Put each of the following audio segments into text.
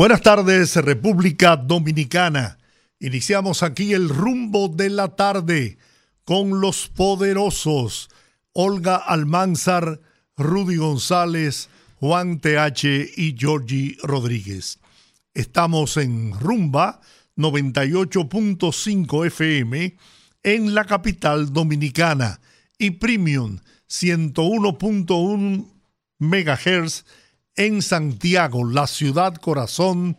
Buenas tardes, República Dominicana. Iniciamos aquí el rumbo de la tarde con los poderosos Olga Almanzar, Rudy González, Juan TH y Georgie Rodríguez. Estamos en Rumba 98.5 FM en la capital dominicana y Premium 101.1 MHz en Santiago, la ciudad corazón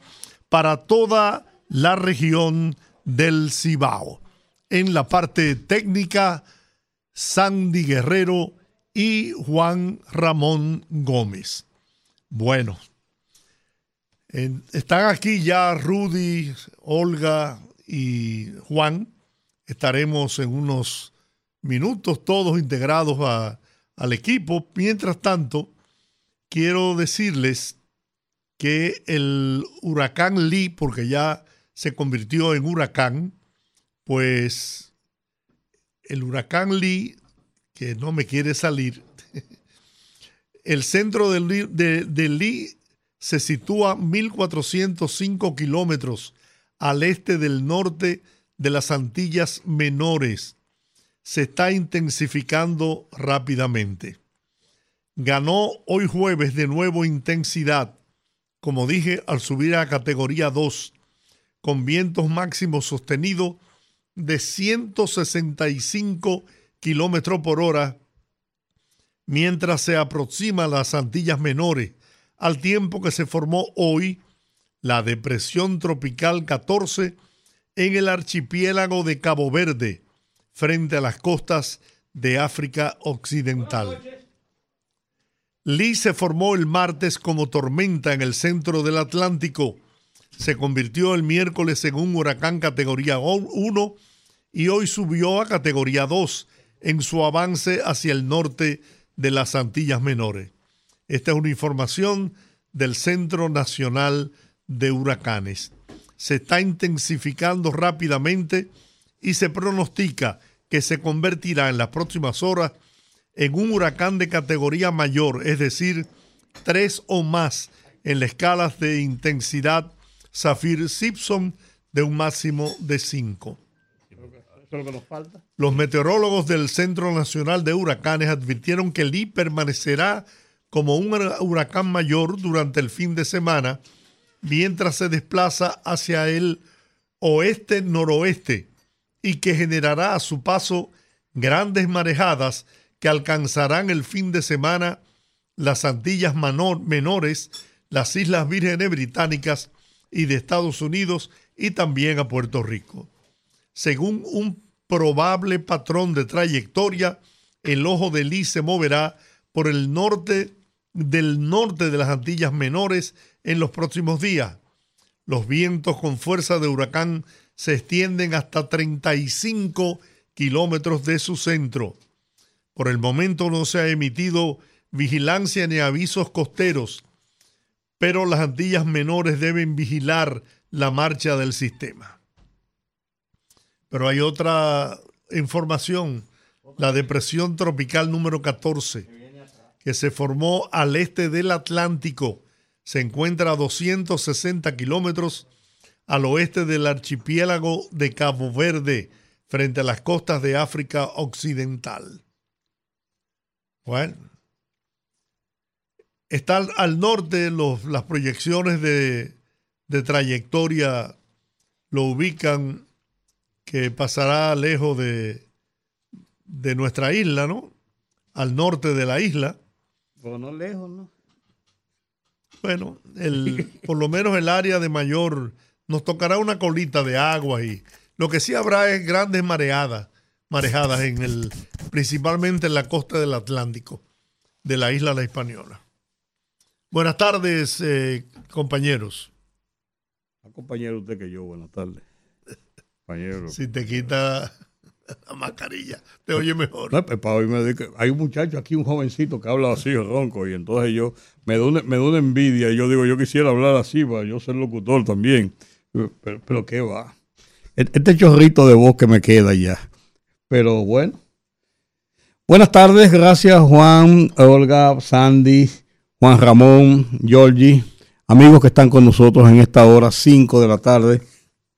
para toda la región del Cibao. En la parte técnica, Sandy Guerrero y Juan Ramón Gómez. Bueno, están aquí ya Rudy, Olga y Juan. Estaremos en unos minutos todos integrados al equipo. Mientras tanto, quiero decirles que el huracán Lee, porque ya se convirtió en huracán, pues el huracán Lee, que no me quiere salir, el centro de, de Lee se sitúa 1.405 kilómetros al este del norte de las Antillas Menores. Se está intensificando rápidamente ganó hoy jueves de nuevo intensidad, como dije, al subir a categoría 2, con vientos máximos sostenidos de 165 kilómetros por hora, mientras se aproxima las Antillas Menores, al tiempo que se formó hoy la depresión tropical 14 en el archipiélago de Cabo Verde, frente a las costas de África Occidental. Lee se formó el martes como tormenta en el centro del Atlántico. Se convirtió el miércoles en un huracán categoría 1 y hoy subió a categoría 2 en su avance hacia el norte de las Antillas Menores. Esta es una información del Centro Nacional de Huracanes. Se está intensificando rápidamente y se pronostica que se convertirá en las próximas horas en un huracán de categoría mayor, es decir, tres o más en la escala de intensidad Zafir-Simpson de un máximo de cinco. Los meteorólogos del Centro Nacional de Huracanes advirtieron que Lee permanecerá como un huracán mayor durante el fin de semana mientras se desplaza hacia el oeste-noroeste y que generará a su paso grandes marejadas que alcanzarán el fin de semana las Antillas Menores, las Islas Vírgenes Británicas y de Estados Unidos y también a Puerto Rico. Según un probable patrón de trayectoria, el ojo de Lee se moverá por el norte del norte de las Antillas Menores en los próximos días. Los vientos con fuerza de huracán se extienden hasta 35 kilómetros de su centro. Por el momento no se ha emitido vigilancia ni avisos costeros, pero las Antillas menores deben vigilar la marcha del sistema. Pero hay otra información, la depresión tropical número 14, que se formó al este del Atlántico, se encuentra a 260 kilómetros al oeste del archipiélago de Cabo Verde, frente a las costas de África Occidental. Bueno, está al, norte las proyecciones de, trayectoria lo ubican que pasará lejos de, de nuestra isla, ¿no? Al norte de la isla. Pero no lejos, ¿no? Bueno, el, por lo menos el área de mayor, nos tocará una colita de agua y lo que sí habrá es grandes mareadas marejadas en el, principalmente en la costa del Atlántico de la isla La Española. Buenas tardes, eh, compañeros. compañero usted que yo, buenas tardes. Compañero. Si te quita la mascarilla, te oye mejor. No, pues, para oírme de que hay un muchacho aquí, un jovencito que habla así, ronco, y entonces yo me da una, me da una envidia y yo digo, yo quisiera hablar así para yo ser locutor también. Pero, pero qué va. E- Este chorrito de voz que me queda ya. Pero bueno. Buenas tardes, gracias Juan, Olga, Sandy, Juan Ramón, Georgie, amigos que están con nosotros en esta hora, 5 de la tarde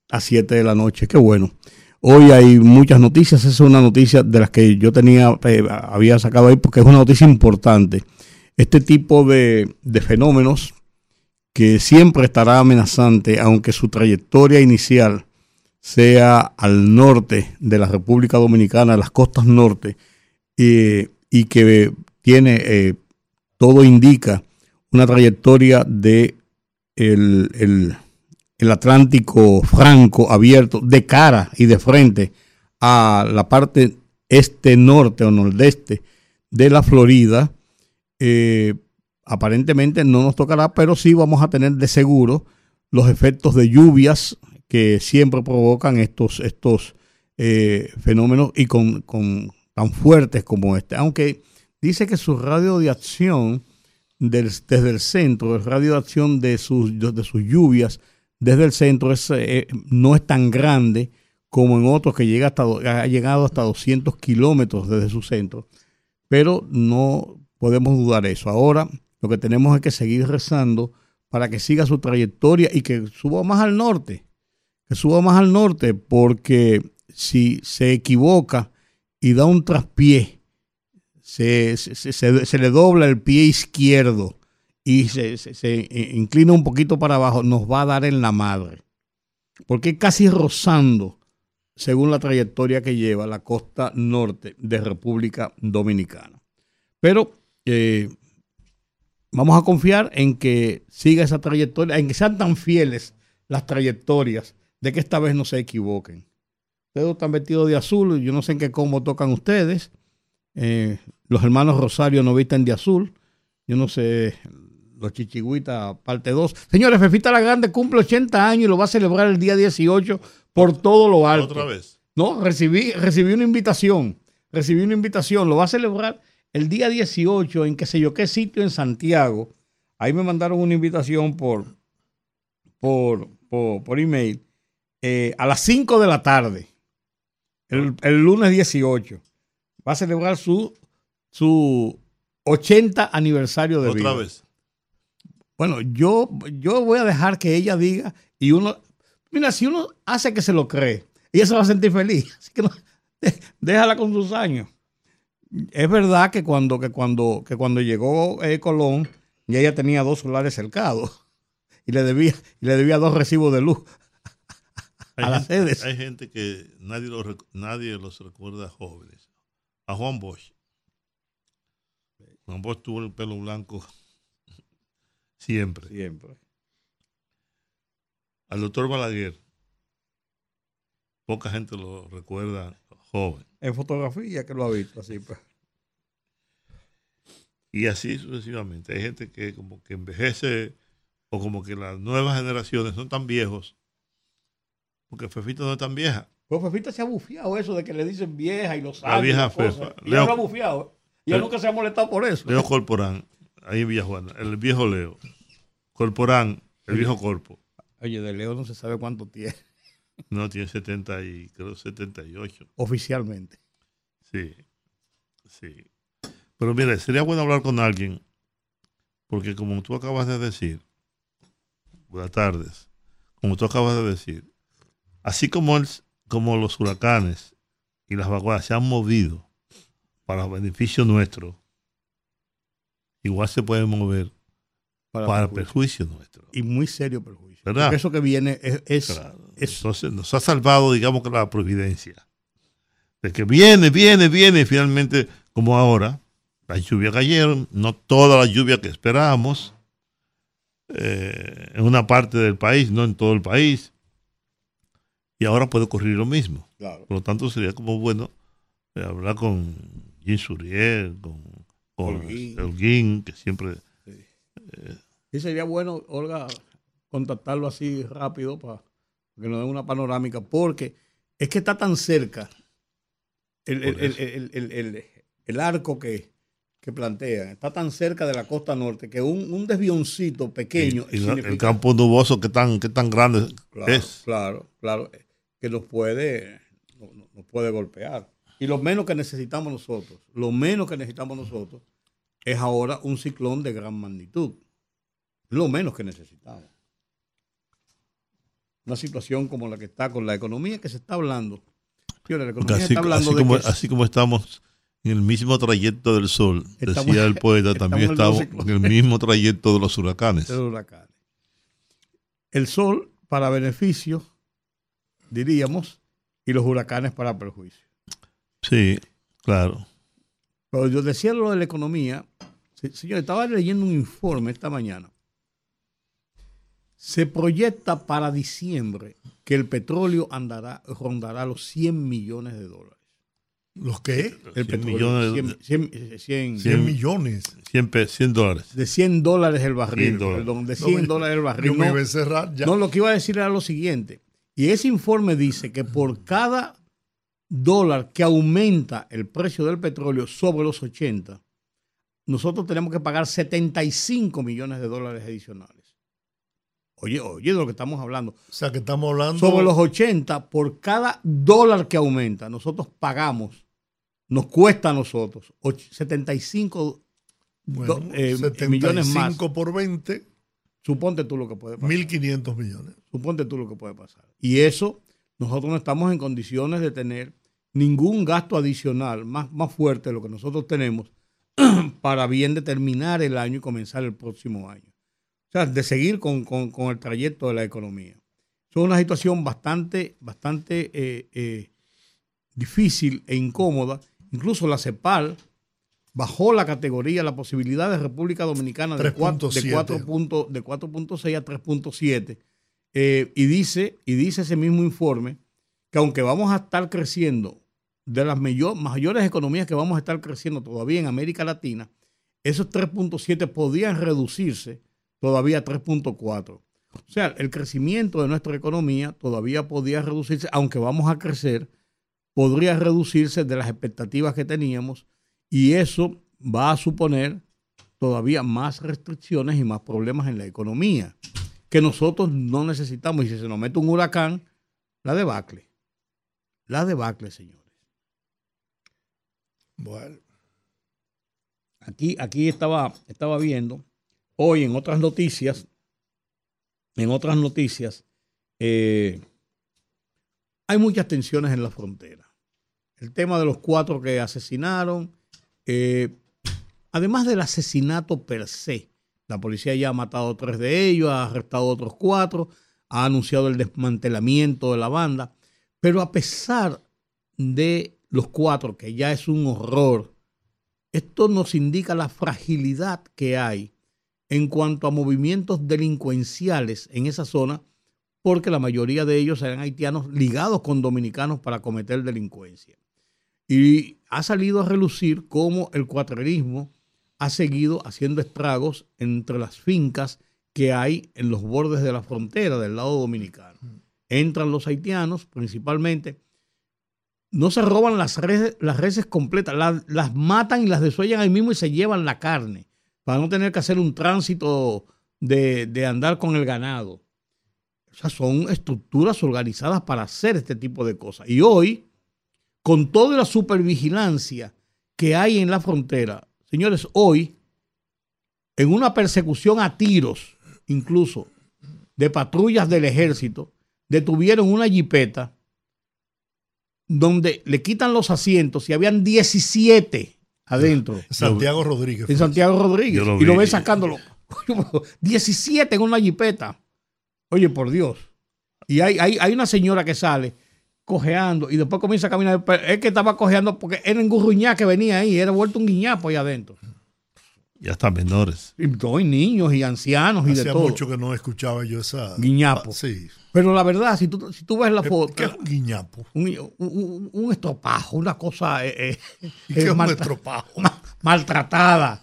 a 7 de la noche. Qué bueno. Hoy hay muchas noticias, esa es una noticia de las que yo tenía, eh, había sacado ahí porque es una noticia importante. Este tipo de, de fenómenos que siempre estará amenazante, aunque su trayectoria inicial sea al norte de la República Dominicana, las costas norte, y que tiene, eh, todo indica, una trayectoria de el, el- el Atlántico franco, abierto, de cara y de frente a la parte este-norte o nordeste de la Florida, eh, aparentemente no nos tocará, pero sí vamos a tener de seguro los efectos de lluvias que siempre provocan estos, estos eh, fenómenos y con, con tan fuertes como este. Aunque dice que su radio de acción desde el centro, el radio de acción de sus, de sus lluvias desde el centro es, eh, no es tan grande como en otros que llega hasta, ha llegado hasta 200 kilómetros desde su centro. Pero no podemos dudar eso. Ahora lo que tenemos es que seguir rezando para que siga su trayectoria y que suba más al norte. Que suba más al norte porque si se equivoca y da un traspié, se, se- se- le dobla el pie izquierdo y se inclina un poquito para abajo, nos va a dar en la madre. Porque casi rozando, según la trayectoria que lleva la costa norte de República Dominicana. Pero eh, vamos a confiar en que siga esa trayectoria, en que sean tan fieles las trayectorias de que esta vez no se equivoquen. Ustedes están vestidos de azul, yo no sé en qué combo tocan ustedes. Eh, los hermanos Rosario no visten de azul. Yo no sé, los chichigüitas, parte 2. Señores, Fefita la Grande cumple 80 años y lo va a celebrar el día 18 por todo lo alto. Otra vez. No, recibí, recibí una invitación. Recibí una invitación. Lo va a celebrar el día 18 en qué sé yo qué sitio en Santiago. Ahí me mandaron una invitación por, por, por, por email eh, a las 5 de la tarde. El, el lunes 18. Va a celebrar su, su 80 aniversario de vida. Otra vez. Bueno, yo, yo voy a dejar que ella diga y uno, mira, si uno hace que se lo cree, ella se va a sentir feliz. Así que no, déjala con sus años. Es verdad que cuando, que cuando, que cuando llegó eh, Colón, ya ella tenía dos solares cercados y le debía, y le debía dos recibos de luz. Hay A las gente, sedes. hay gente que nadie, lo rec- nadie los recuerda jóvenes. A Juan Bosch. Juan Bosch tuvo el pelo blanco siempre. Siempre. Al doctor Balaguer. Poca gente lo recuerda joven. En fotografía que lo ha visto así. Pues. Y así sucesivamente. Hay gente que como que envejece o como que las nuevas generaciones son tan viejos. Porque Fefita no es tan vieja. Pues Fefita se ha bufiado eso de que le dicen vieja y los La años. vieja. Fefa. Y ella Leo- lo ha bufiado. Y él Leo- nunca se ha molestado por eso. Leo Corporán, ahí en Villajuana, el viejo Leo. Corporán, el viejo Corpo. Oye, de Leo no se sabe cuánto tiene No, tiene 70 y creo 78. oficialmente. Sí, sí. Pero mire, sería bueno hablar con alguien, porque como tú acabas de decir, buenas tardes, como tú acabas de decir, así como, el, como los huracanes y las vaguadas se han movido para beneficio nuestro, igual se pueden mover para perjuicio nuestro. Y muy serio perjuicio. ¿Verdad? Porque eso que viene es, es- Claro. es- Entonces nos ha salvado, digamos que la providencia. De que viene, viene, viene, y finalmente, como ahora, las lluvias cayeron, no toda la lluvia que esperábamos, eh, en una parte del país, no en todo el país, y ahora puede ocurrir lo mismo. Claro. Por lo tanto, sería como bueno eh, hablar con Jean Suriel, con, con Holguín. Que siempre Sí sería bueno, Olga, contactarlo así rápido para que nos den una panorámica, porque es que está tan cerca el, el arco que, que plantea está tan cerca de la costa norte que un, un desvioncito pequeño. Y, el campo nuboso que tan, que tan grande claro, es. Claro, claro, que nos puede, nos puede golpear. Y lo menos que necesitamos nosotros, lo menos que necesitamos nosotros es ahora un ciclón de gran magnitud. Lo menos que necesitamos. Una situación como la que está con la economía que se está hablando. así como estamos en el mismo trayecto del sol, decía el poeta, también estamos en el mismo trayecto de los huracanes. El sol para beneficio, diríamos, y los huracanes para perjuicio. Sí, claro. Pero yo decía lo de la economía, señor, estaba leyendo un informe esta mañana. Se proyecta para diciembre que el petróleo andará, rondará los 100 millones de dólares. ¿Los qué? El 100 millones. 100, 100, 100, millones. 100, 100, dólares. De 100 dólares el barril. Perdón, de 100 dólares el barril. Yo me iba a cerrar ya. No, lo que iba a decir era lo siguiente. Y ese informe dice que por cada dólar que aumenta el precio del petróleo sobre los 80, nosotros tenemos que pagar 75 millones de dólares adicionales. Oye, oye, de lo que estamos hablando. O sea, que estamos hablando. Sobre los 80, por cada dólar que aumenta, nosotros pagamos nos cuesta a nosotros 75 eh, millones más. por 20. Suponte tú lo que puede pasar. 1.500 millones. Suponte tú lo que puede pasar. Y eso, nosotros no estamos en condiciones de tener ningún gasto adicional más, más fuerte de lo que nosotros tenemos para bien determinar el año y comenzar el próximo año. O sea, de seguir con, el trayecto de la economía. Es una situación bastante, bastante eh, eh, difícil e incómoda Incluso la CEPAL bajó la categoría, la posibilidad de República Dominicana de 4.6 a 3.7. Eh, y, dice, y dice ese mismo informe que aunque vamos a estar creciendo, de las mayores economías que vamos a estar creciendo todavía en América Latina, esos 3.7 podían reducirse todavía a 3.4. O sea, el crecimiento de nuestra economía todavía podía reducirse, aunque vamos a crecer podría reducirse de las expectativas que teníamos y eso va a suponer todavía más restricciones y más problemas en la economía que nosotros no necesitamos. Y si se nos mete un huracán, la debacle. La debacle, señores. Bueno. Aquí, aquí estaba, estaba viendo, hoy en otras noticias, en otras noticias, eh, hay muchas tensiones en la frontera. El tema de los cuatro que asesinaron, eh, además del asesinato per se, la policía ya ha matado tres de ellos, ha arrestado otros cuatro, ha anunciado el desmantelamiento de la banda, pero a pesar de los cuatro, que ya es un horror, esto nos indica la fragilidad que hay en cuanto a movimientos delincuenciales en esa zona porque la mayoría de ellos eran haitianos ligados con dominicanos para cometer delincuencia. Y ha salido a relucir cómo el cuatrerismo ha seguido haciendo estragos entre las fincas que hay en los bordes de la frontera del lado dominicano. Entran los haitianos principalmente, no se roban las reses, las reses completas, las, matan y las desuellan ahí mismo y se llevan la carne para no tener que hacer un tránsito de, de andar con el ganado. O sea, son estructuras organizadas para hacer este tipo de cosas. Y hoy, con toda la supervigilancia que hay en la frontera, señores, hoy, en una persecución a tiros, incluso de patrullas del ejército, detuvieron una jipeta donde le quitan los asientos y habían 17 adentro. Santiago Rodríguez. En Santiago Rodríguez. y lo ven sacándolo. 17 en una jipeta. Oye, por Dios. Y hay, hay, una señora que sale cojeando y después comienza a caminar. Es que estaba cojeando porque era un gurruñá que venía ahí, era vuelto un guiñapo ahí adentro. Ya están menores. Y, niños y ancianos y de todo. mucho que no escuchaba yo esa. Guiñapo. Ah, sí. Pero la verdad, si tú, si tú ves la foto. ¿Qué es un guiñapo? Un, estropajo, una cosa. Eh, eh, ¿Y qué es un estropajo? maltratada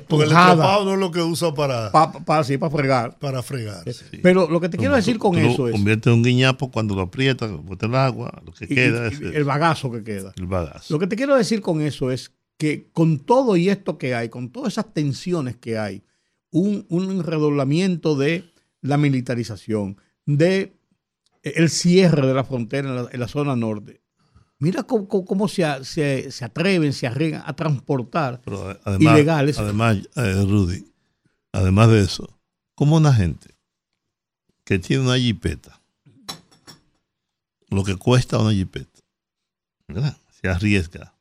Porque el estropado no es lo que usa para... Para pa, sí, para fregar. Para fregar. Sí. Pero lo que te quiero decir con eso es... Convierte en un guiñapo cuando lo aprietas, bota el agua, lo que y, queda y, es... El bagazo que queda. El bagazo. Lo que te quiero decir con eso es que con todo y esto que hay, con todas esas tensiones que hay, un, un redoblamiento de la militarización, de el cierre de la frontera en la, en la zona norte, Mira cómo, cómo se, se, se, atreven, se arriesgan a transportar Pero además, ilegales. Además, eh, Rudy, además de eso, como una gente que tiene una jipeta, lo que cuesta una jipeta, ¿verdad? se arriesga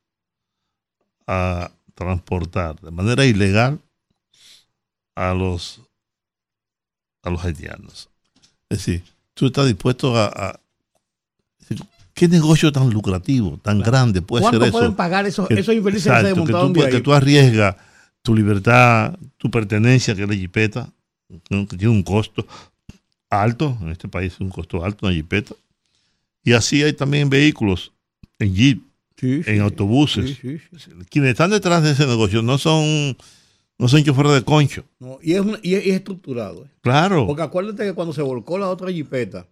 a transportar de manera ilegal a los a los haitianos. Es decir, tú estás dispuesto a, a ¿Qué negocio tan lucrativo, tan claro. grande puede ser eso? pueden pagar esos, que, esos infelices exacto, que tú, que tú arriesgas tu libertad, tu pertenencia, que es la jipeta, que tiene un costo alto, en este país es un costo alto una jipeta. Y así hay también vehículos en jeep, sí, en sí, autobuses. Sí, Quienes están detrás de ese negocio no son no son choferes de concho. No, y, es y, es, y, es, estructurado. ¿eh? Claro. Porque acuérdate que cuando se volcó la otra jipeta,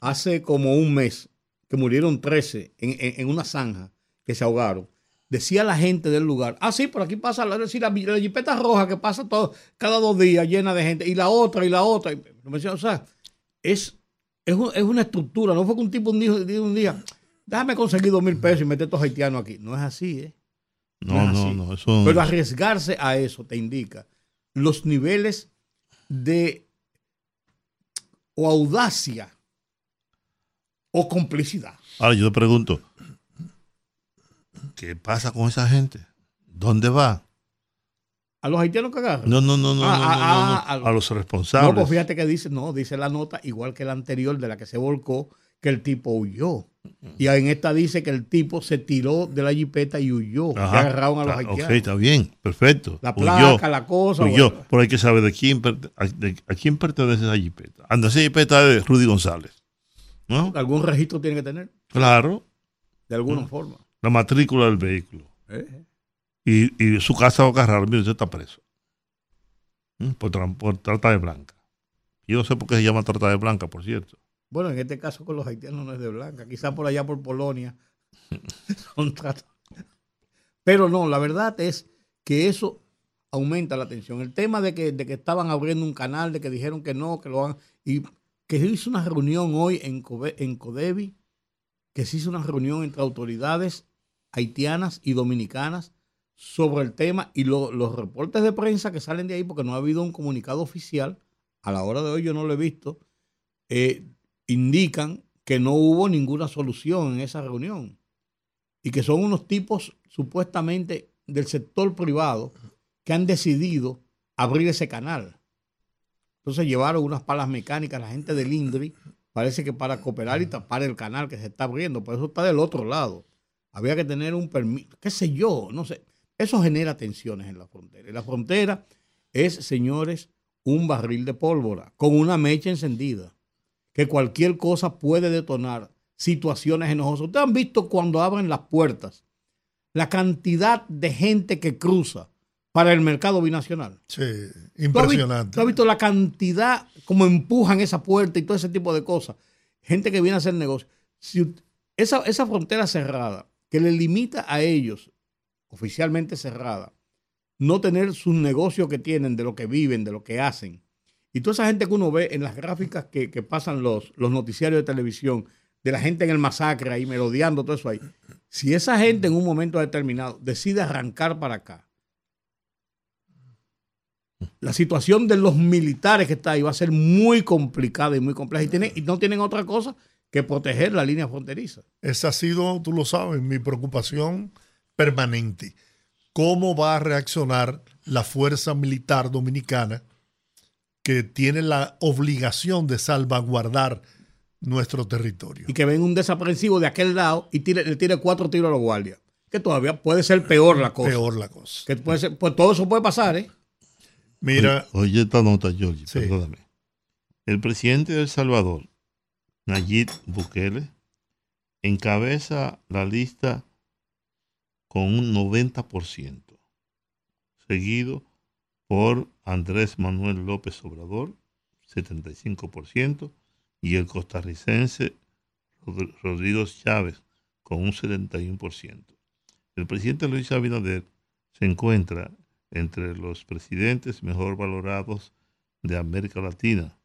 hace como un mes, que murieron 13 en, en, en, una zanja que se ahogaron. Decía la gente del lugar, ah, sí, por aquí pasa la, decir, la, la jipeta roja que pasa todo, cada dos días llena de gente, y la otra, y la otra. Y, o sea, es, es, un, es, una estructura, no fue que un tipo un día, un día déjame conseguir dos mil pesos y meter estos haitianos aquí. No es así, ¿eh? No, no, no, no eso... Pero arriesgarse a eso te indica los niveles de o audacia o complicidad. Ahora yo te pregunto, ¿qué pasa con esa gente? ¿Dónde va? ¿A los haitianos que agarran? No, no, no, no, ah, no, no, ah, no, a, a, los responsables. No, pues fíjate que dice, no, dice la nota, igual que la anterior de la que se volcó, que el tipo huyó. Y en esta dice que el tipo se tiró de la jipeta y huyó. Ajá, y agarraron a los haitianos. Ok, está bien, perfecto. La placa, huyó, la cosa. Huyó, bueno. pero hay que saber de quién, a, de, a quién pertenece esa jipeta. Anda, esa jipeta es de Rudy González. ¿No? ¿Algún registro tiene que tener? Claro. De alguna ¿no? forma. La matrícula del vehículo. ¿Eh? Y, y, su casa va a agarrar. Mire, usted está preso. ¿Mm? Por, por, trata de blanca. Yo no sé por qué se llama trata de blanca, por cierto. Bueno, en este caso con los haitianos no es de blanca. Quizá por allá por Polonia son. Pero no, la verdad es que eso aumenta la tensión. El tema de que, de que estaban abriendo un canal, de que dijeron que no, que lo van. Y que se hizo una reunión hoy en, en Codevi, que se hizo una reunión entre autoridades haitianas y dominicanas sobre el tema y lo, los reportes de prensa que salen de ahí, porque no ha habido un comunicado oficial, a la hora de hoy yo no lo he visto, eh, indican que no hubo ninguna solución en esa reunión y que son unos tipos supuestamente del sector privado que han decidido abrir ese canal. Entonces llevaron unas palas mecánicas, la gente del INDRI, parece que para cooperar y tapar el canal que se está abriendo, por eso está del otro lado. Había que tener un permiso, qué sé yo, no sé. Eso genera tensiones en la frontera. Y la frontera es, señores, un barril de pólvora con una mecha encendida, que cualquier cosa puede detonar situaciones enojosas. Ustedes han visto cuando abren las puertas la cantidad de gente que cruza para el mercado binacional. Sí, impresionante. ¿Tú has, visto la cantidad, como empujan esa puerta y todo ese tipo de cosas? Gente que viene a hacer negocio. Si esa, esa frontera cerrada, que le limita a ellos, oficialmente cerrada, no tener sus negocios que tienen, de lo que viven, de lo que hacen. Y toda esa gente que uno ve en las gráficas que, que pasan los, los noticiarios de televisión, de la gente en el masacre ahí, merodeando todo eso ahí. Si esa gente en un momento determinado decide arrancar para acá, la situación de los militares que está ahí va a ser muy complicada y muy compleja. Y, tienen, y no tienen otra cosa que proteger la línea fronteriza. Esa ha sido, tú lo sabes, mi preocupación permanente. ¿Cómo va a reaccionar la fuerza militar dominicana que tiene la obligación de salvaguardar nuestro territorio? Y que ven un desaprensivo de aquel lado y tire, le tire cuatro tiros a los guardias. Que todavía puede ser peor la cosa. Peor la cosa. Que puede ser, pues todo eso puede pasar, ¿eh? Mira. Oye, esta nota, George, sí. perdóname. El presidente de El Salvador, Nayib Bukele, encabeza la lista con un 90%, seguido por Andrés Manuel López Obrador, 75%, y el costarricense Rodrigo Chávez, con un 71%. El presidente Luis Abinader se encuentra entre los presidentes mejor valorados de América Latina,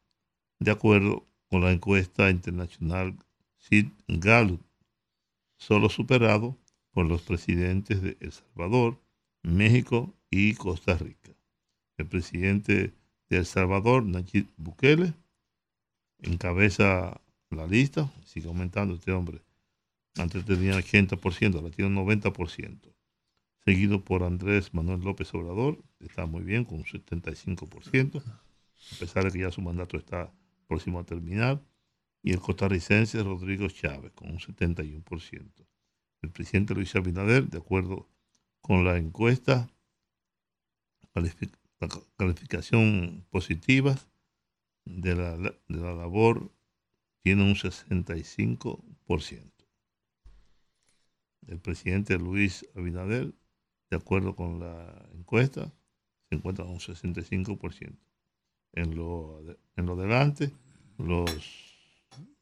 de acuerdo con la encuesta internacional Sid Gallup, solo superado por los presidentes de El Salvador, México y Costa Rica. El presidente de El Salvador, Nayib Bukele, encabeza la lista, sigue aumentando este hombre. Antes tenía 80%, ahora tiene un 90%. Seguido por Andrés Manuel López Obrador, está muy bien, con un 75%, a pesar de que ya su mandato está próximo a terminar. Y el costarricense Rodrigo Chávez, con un 71%. El presidente Luis Abinader, de acuerdo con la encuesta, la calificación positiva de la, de la labor tiene un 65%. El presidente Luis Abinader, de acuerdo con la encuesta, se encuentra un 65%. En lo, en lo delante, los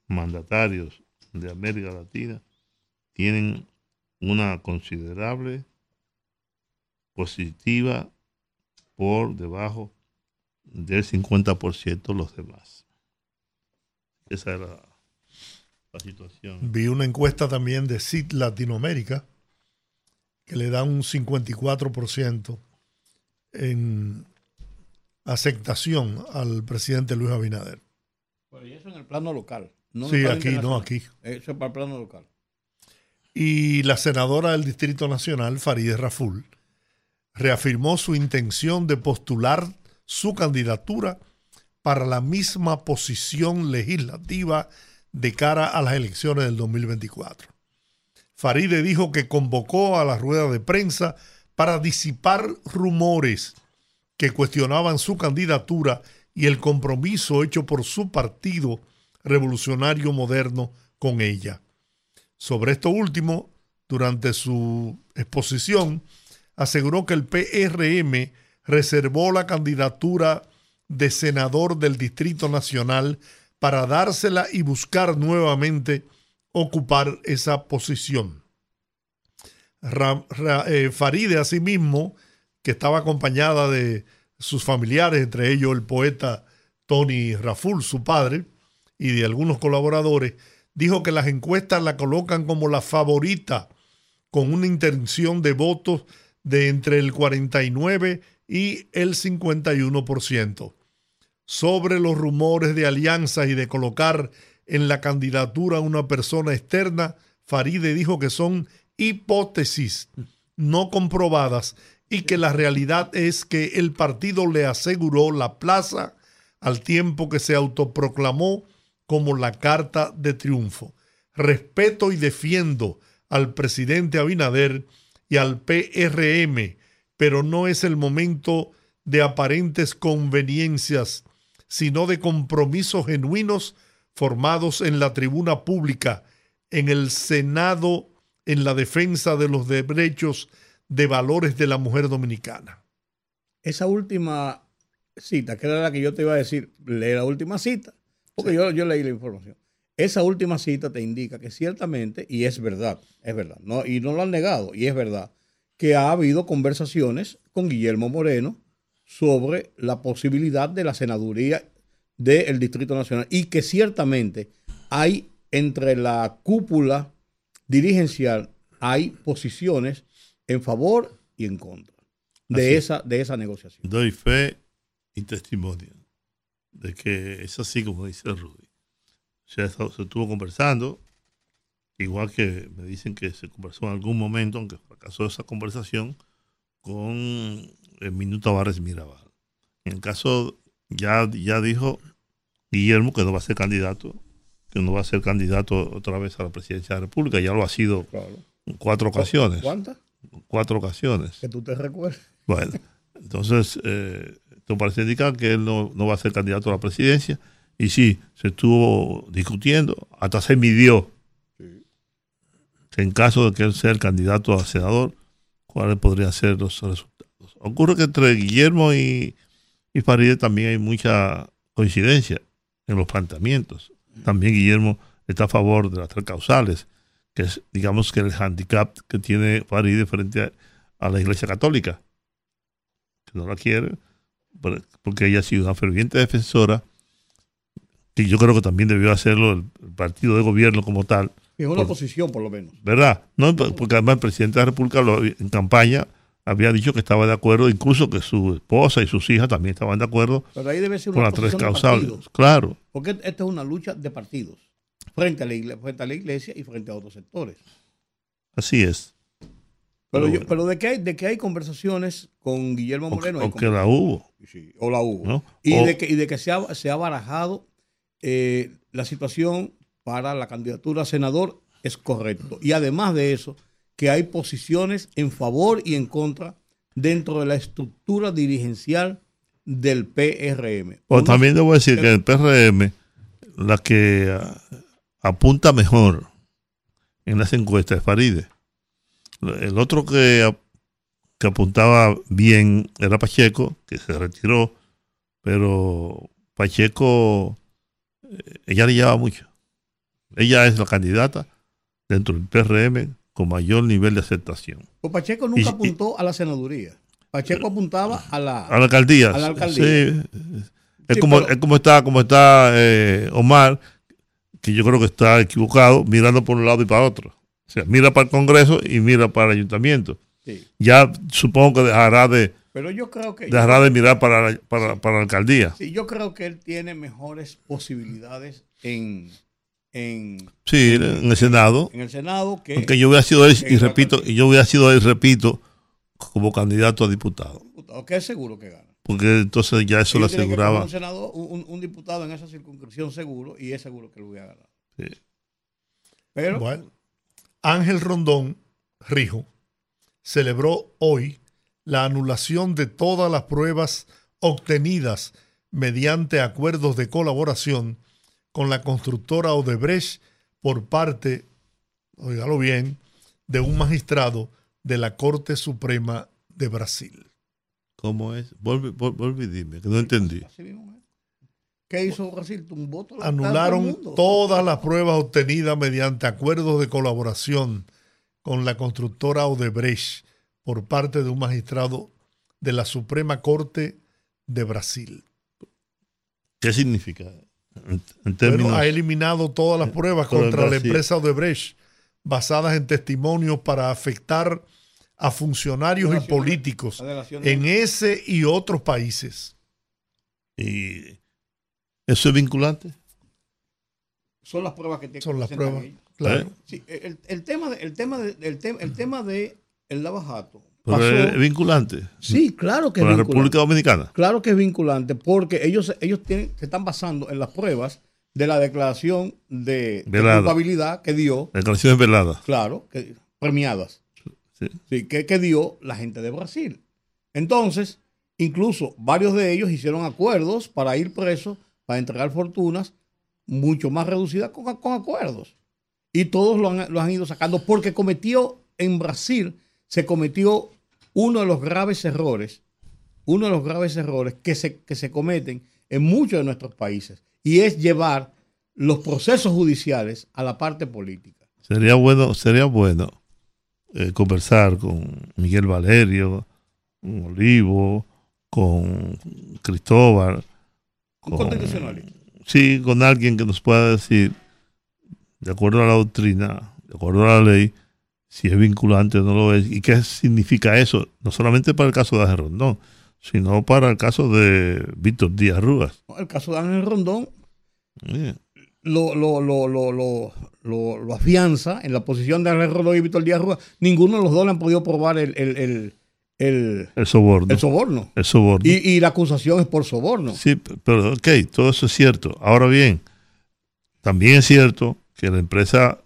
mandatarios de América Latina tienen una considerable positiva por debajo del 50% los demás. Esa era la situación. Vi una encuesta también de CIT Latinoamérica que le da un 54% en aceptación al presidente Luis Abinader. Pero eso en el plano local. sí, aquí, no aquí. Eso es para el plano local. Y la senadora del Distrito Nacional, Farideh Raful, reafirmó su intención de postular su candidatura para la misma posición legislativa de cara a las elecciones del 2024. Faride dijo que convocó a la rueda de prensa para disipar rumores que cuestionaban su candidatura y el compromiso hecho por su partido revolucionario moderno con ella. Sobre esto último, durante su exposición, aseguró que el PRM reservó la candidatura de senador del Distrito Nacional para dársela y buscar nuevamente ocupar esa posición. Eh, Faride, asimismo, que estaba acompañada de sus familiares, entre ellos el poeta Tony Raful, su padre, y de algunos colaboradores, dijo que las encuestas la colocan como la favorita, con una intención de votos de entre el 49 y el 51%. Sobre los rumores de alianzas y de colocar en la candidatura a una persona externa, Faride dijo que son hipótesis no comprobadas y que la realidad es que el partido le aseguró la plaza al tiempo que se autoproclamó como la carta de triunfo. Respeto y defiendo al presidente Abinader y al PRM pero no es el momento de aparentes conveniencias, sino de compromisos genuinos formados en la tribuna pública, en el Senado, en la defensa de los derechos de valores de la mujer dominicana. Esa última cita, que era la que yo te iba a decir, lee la última cita, porque yo, yo leí la información. Esa última cita te indica que ciertamente, y es verdad, es verdad, no, y no lo han negado, y es verdad, que ha habido conversaciones con Guillermo Moreno sobre la posibilidad de la senaduría del Distrito Nacional y que ciertamente hay entre la cúpula dirigencial hay posiciones en favor y en contra de, esa, de esa negociación. Doy fe y testimonio de que es así como dice Rudy. Se, se estuvo conversando, Igual que me dicen que se conversó en algún momento, aunque fracasó esa conversación, con el Minuto Barres Mirabal. En el caso, ya, ya dijo Guillermo que no va a ser candidato, que no va a ser candidato otra vez a la presidencia de la República, ya lo ha sido en cuatro ocasiones. ¿Cuántas? Cuatro ocasiones. Que tú te recuerdes. Bueno, entonces, eh, esto parece indicar que él no, no va a ser candidato a la presidencia. Y sí, se estuvo discutiendo, hasta se midió en caso de que él sea el candidato a senador, cuáles podrían ser los resultados. ocurre que entre Guillermo y, y Faride también hay mucha coincidencia en los planteamientos. También Guillermo está a favor de las tres causales, que es, digamos, que el handicap que tiene Faride frente a, a la Iglesia Católica, que no la quiere, por- porque ella ha sido una ferviente defensora, y yo creo que también debió hacerlo el, el partido de gobierno como tal, En una Por- oposición, por lo menos. ¿verdad? No, porque además el presidente de la República lo- en campaña había dicho que estaba de acuerdo, incluso que su esposa y sus hijas también estaban de acuerdo Pero ahí debe ser con las tres causales. partidos. Claro, Porque esta es una lucha de partidos. Frente a la iglesia, frente a la iglesia y frente a otros sectores. así es. Pero, Pero yo- bueno. pero de, que hay, de que hay conversaciones con Guillermo Moreno. o que la hubo. Sí, o la hubo. ¿no? Y, O- de que, y de que se ha, se ha barajado eh, la situación para la candidatura a senador es correcto. Y además de eso, que hay posiciones en favor y en contra dentro de la estructura dirigencial del PRM. O Unos- también debo decir que el PRM, la que ah, apunta mejor en las encuestas es Faride. El otro que, que apuntaba bien era Pacheco, que se retiró, pero Pacheco, eh, ella le lleva mucho. Ella es la candidata dentro del PRM con mayor nivel de aceptación. Pues Pacheco nunca Y- y- apuntó a la senaduría. Pacheco apuntaba a la... A la alcaldía. A la alcaldía. Sí. Es, Sí, como, pero- es como está, como está eh, Omar, que yo creo que está equivocado, mirando por un lado y para otro. O sea, mira para el Congreso y mira para el Ayuntamiento. Sí. Ya supongo que dejará de, Pero yo creo que... dejará de mirar para para, para la alcaldía. Sí, yo creo que él tiene mejores posibilidades en, en, Sí, en el Senado. en el Senado que Aunque yo hubiera sido él, y repito, y yo hubiera sido él, repito, como candidato a diputado. diputado, que es seguro que gana. Porque entonces ya eso lo aseguraba. Un, senador, un, un diputado en esa circunscripción seguro y es seguro que lo voy a ganar. Sí. Pero Bueno, Ángel Rondón Rijo celebró hoy la anulación de todas las pruebas obtenidas mediante acuerdos de colaboración con la constructora Odebrecht por parte, oígalo bien, de un magistrado de la Corte Suprema de Brasil. ¿Cómo es? Vuelve, vuelve, vuelve y dime, que no entendí. ¿qué hizo Brasil? Tumbó el anularon mundo. todas las pruebas obtenidas mediante acuerdos de colaboración con la constructora Odebrecht por parte de un magistrado de la Suprema Corte de Brasil. ¿Qué significa? En, en Bueno, ha eliminado todas las pruebas contra la empresa Odebrecht basadas en testimonios para afectar a funcionarios y políticos en ese y otros países. Y eso es vinculante. son las pruebas que te Son las pruebas. Claro. ¿Eh? Sí, el, el tema de, el tema de, el, tema el tema de el lavajato Pero pasó- es vinculante. sí, claro que es la vinculante. República Dominicana. Claro que es vinculante porque ellos, ellos tienen, se están basando en las pruebas de la declaración de, culpabilidad que dio, Declaraciones veladas. claro, que, premiadas, Sí. sí, que, que dio la gente de Brasil. Entonces, incluso varios de ellos hicieron acuerdos para ir presos, para entregar fortunas mucho más reducidas con, con acuerdos. Y todos lo han, lo han ido sacando porque cometió en Brasil, se cometió uno de los graves errores, uno de los graves errores que se, que se cometen en muchos de nuestros países, y es llevar los procesos judiciales a la parte política. Sería bueno, sería bueno eh, conversar con Miguel Valerio, con Olivo, con Cristóbal. Con- constitucionalista. Sí, con alguien que nos pueda decir, de acuerdo a la doctrina, de acuerdo a la ley, si es vinculante o no lo es, y qué significa eso, no solamente para el caso de Ángel Rondón, sino para el caso de Víctor Díaz Rúas. El caso de Ángel Rondón Eh, lo, lo, lo, lo, lo, lo- lo afianza en la posición de Ángel Rondón y Víctor Díaz Rúa. Ninguno de los dos le han podido probar el, el, el, el, El soborno. el soborno. El soborno. Y, y la acusación es por soborno. Sí, pero ok, todo eso es cierto. Ahora bien, también es cierto que la empresa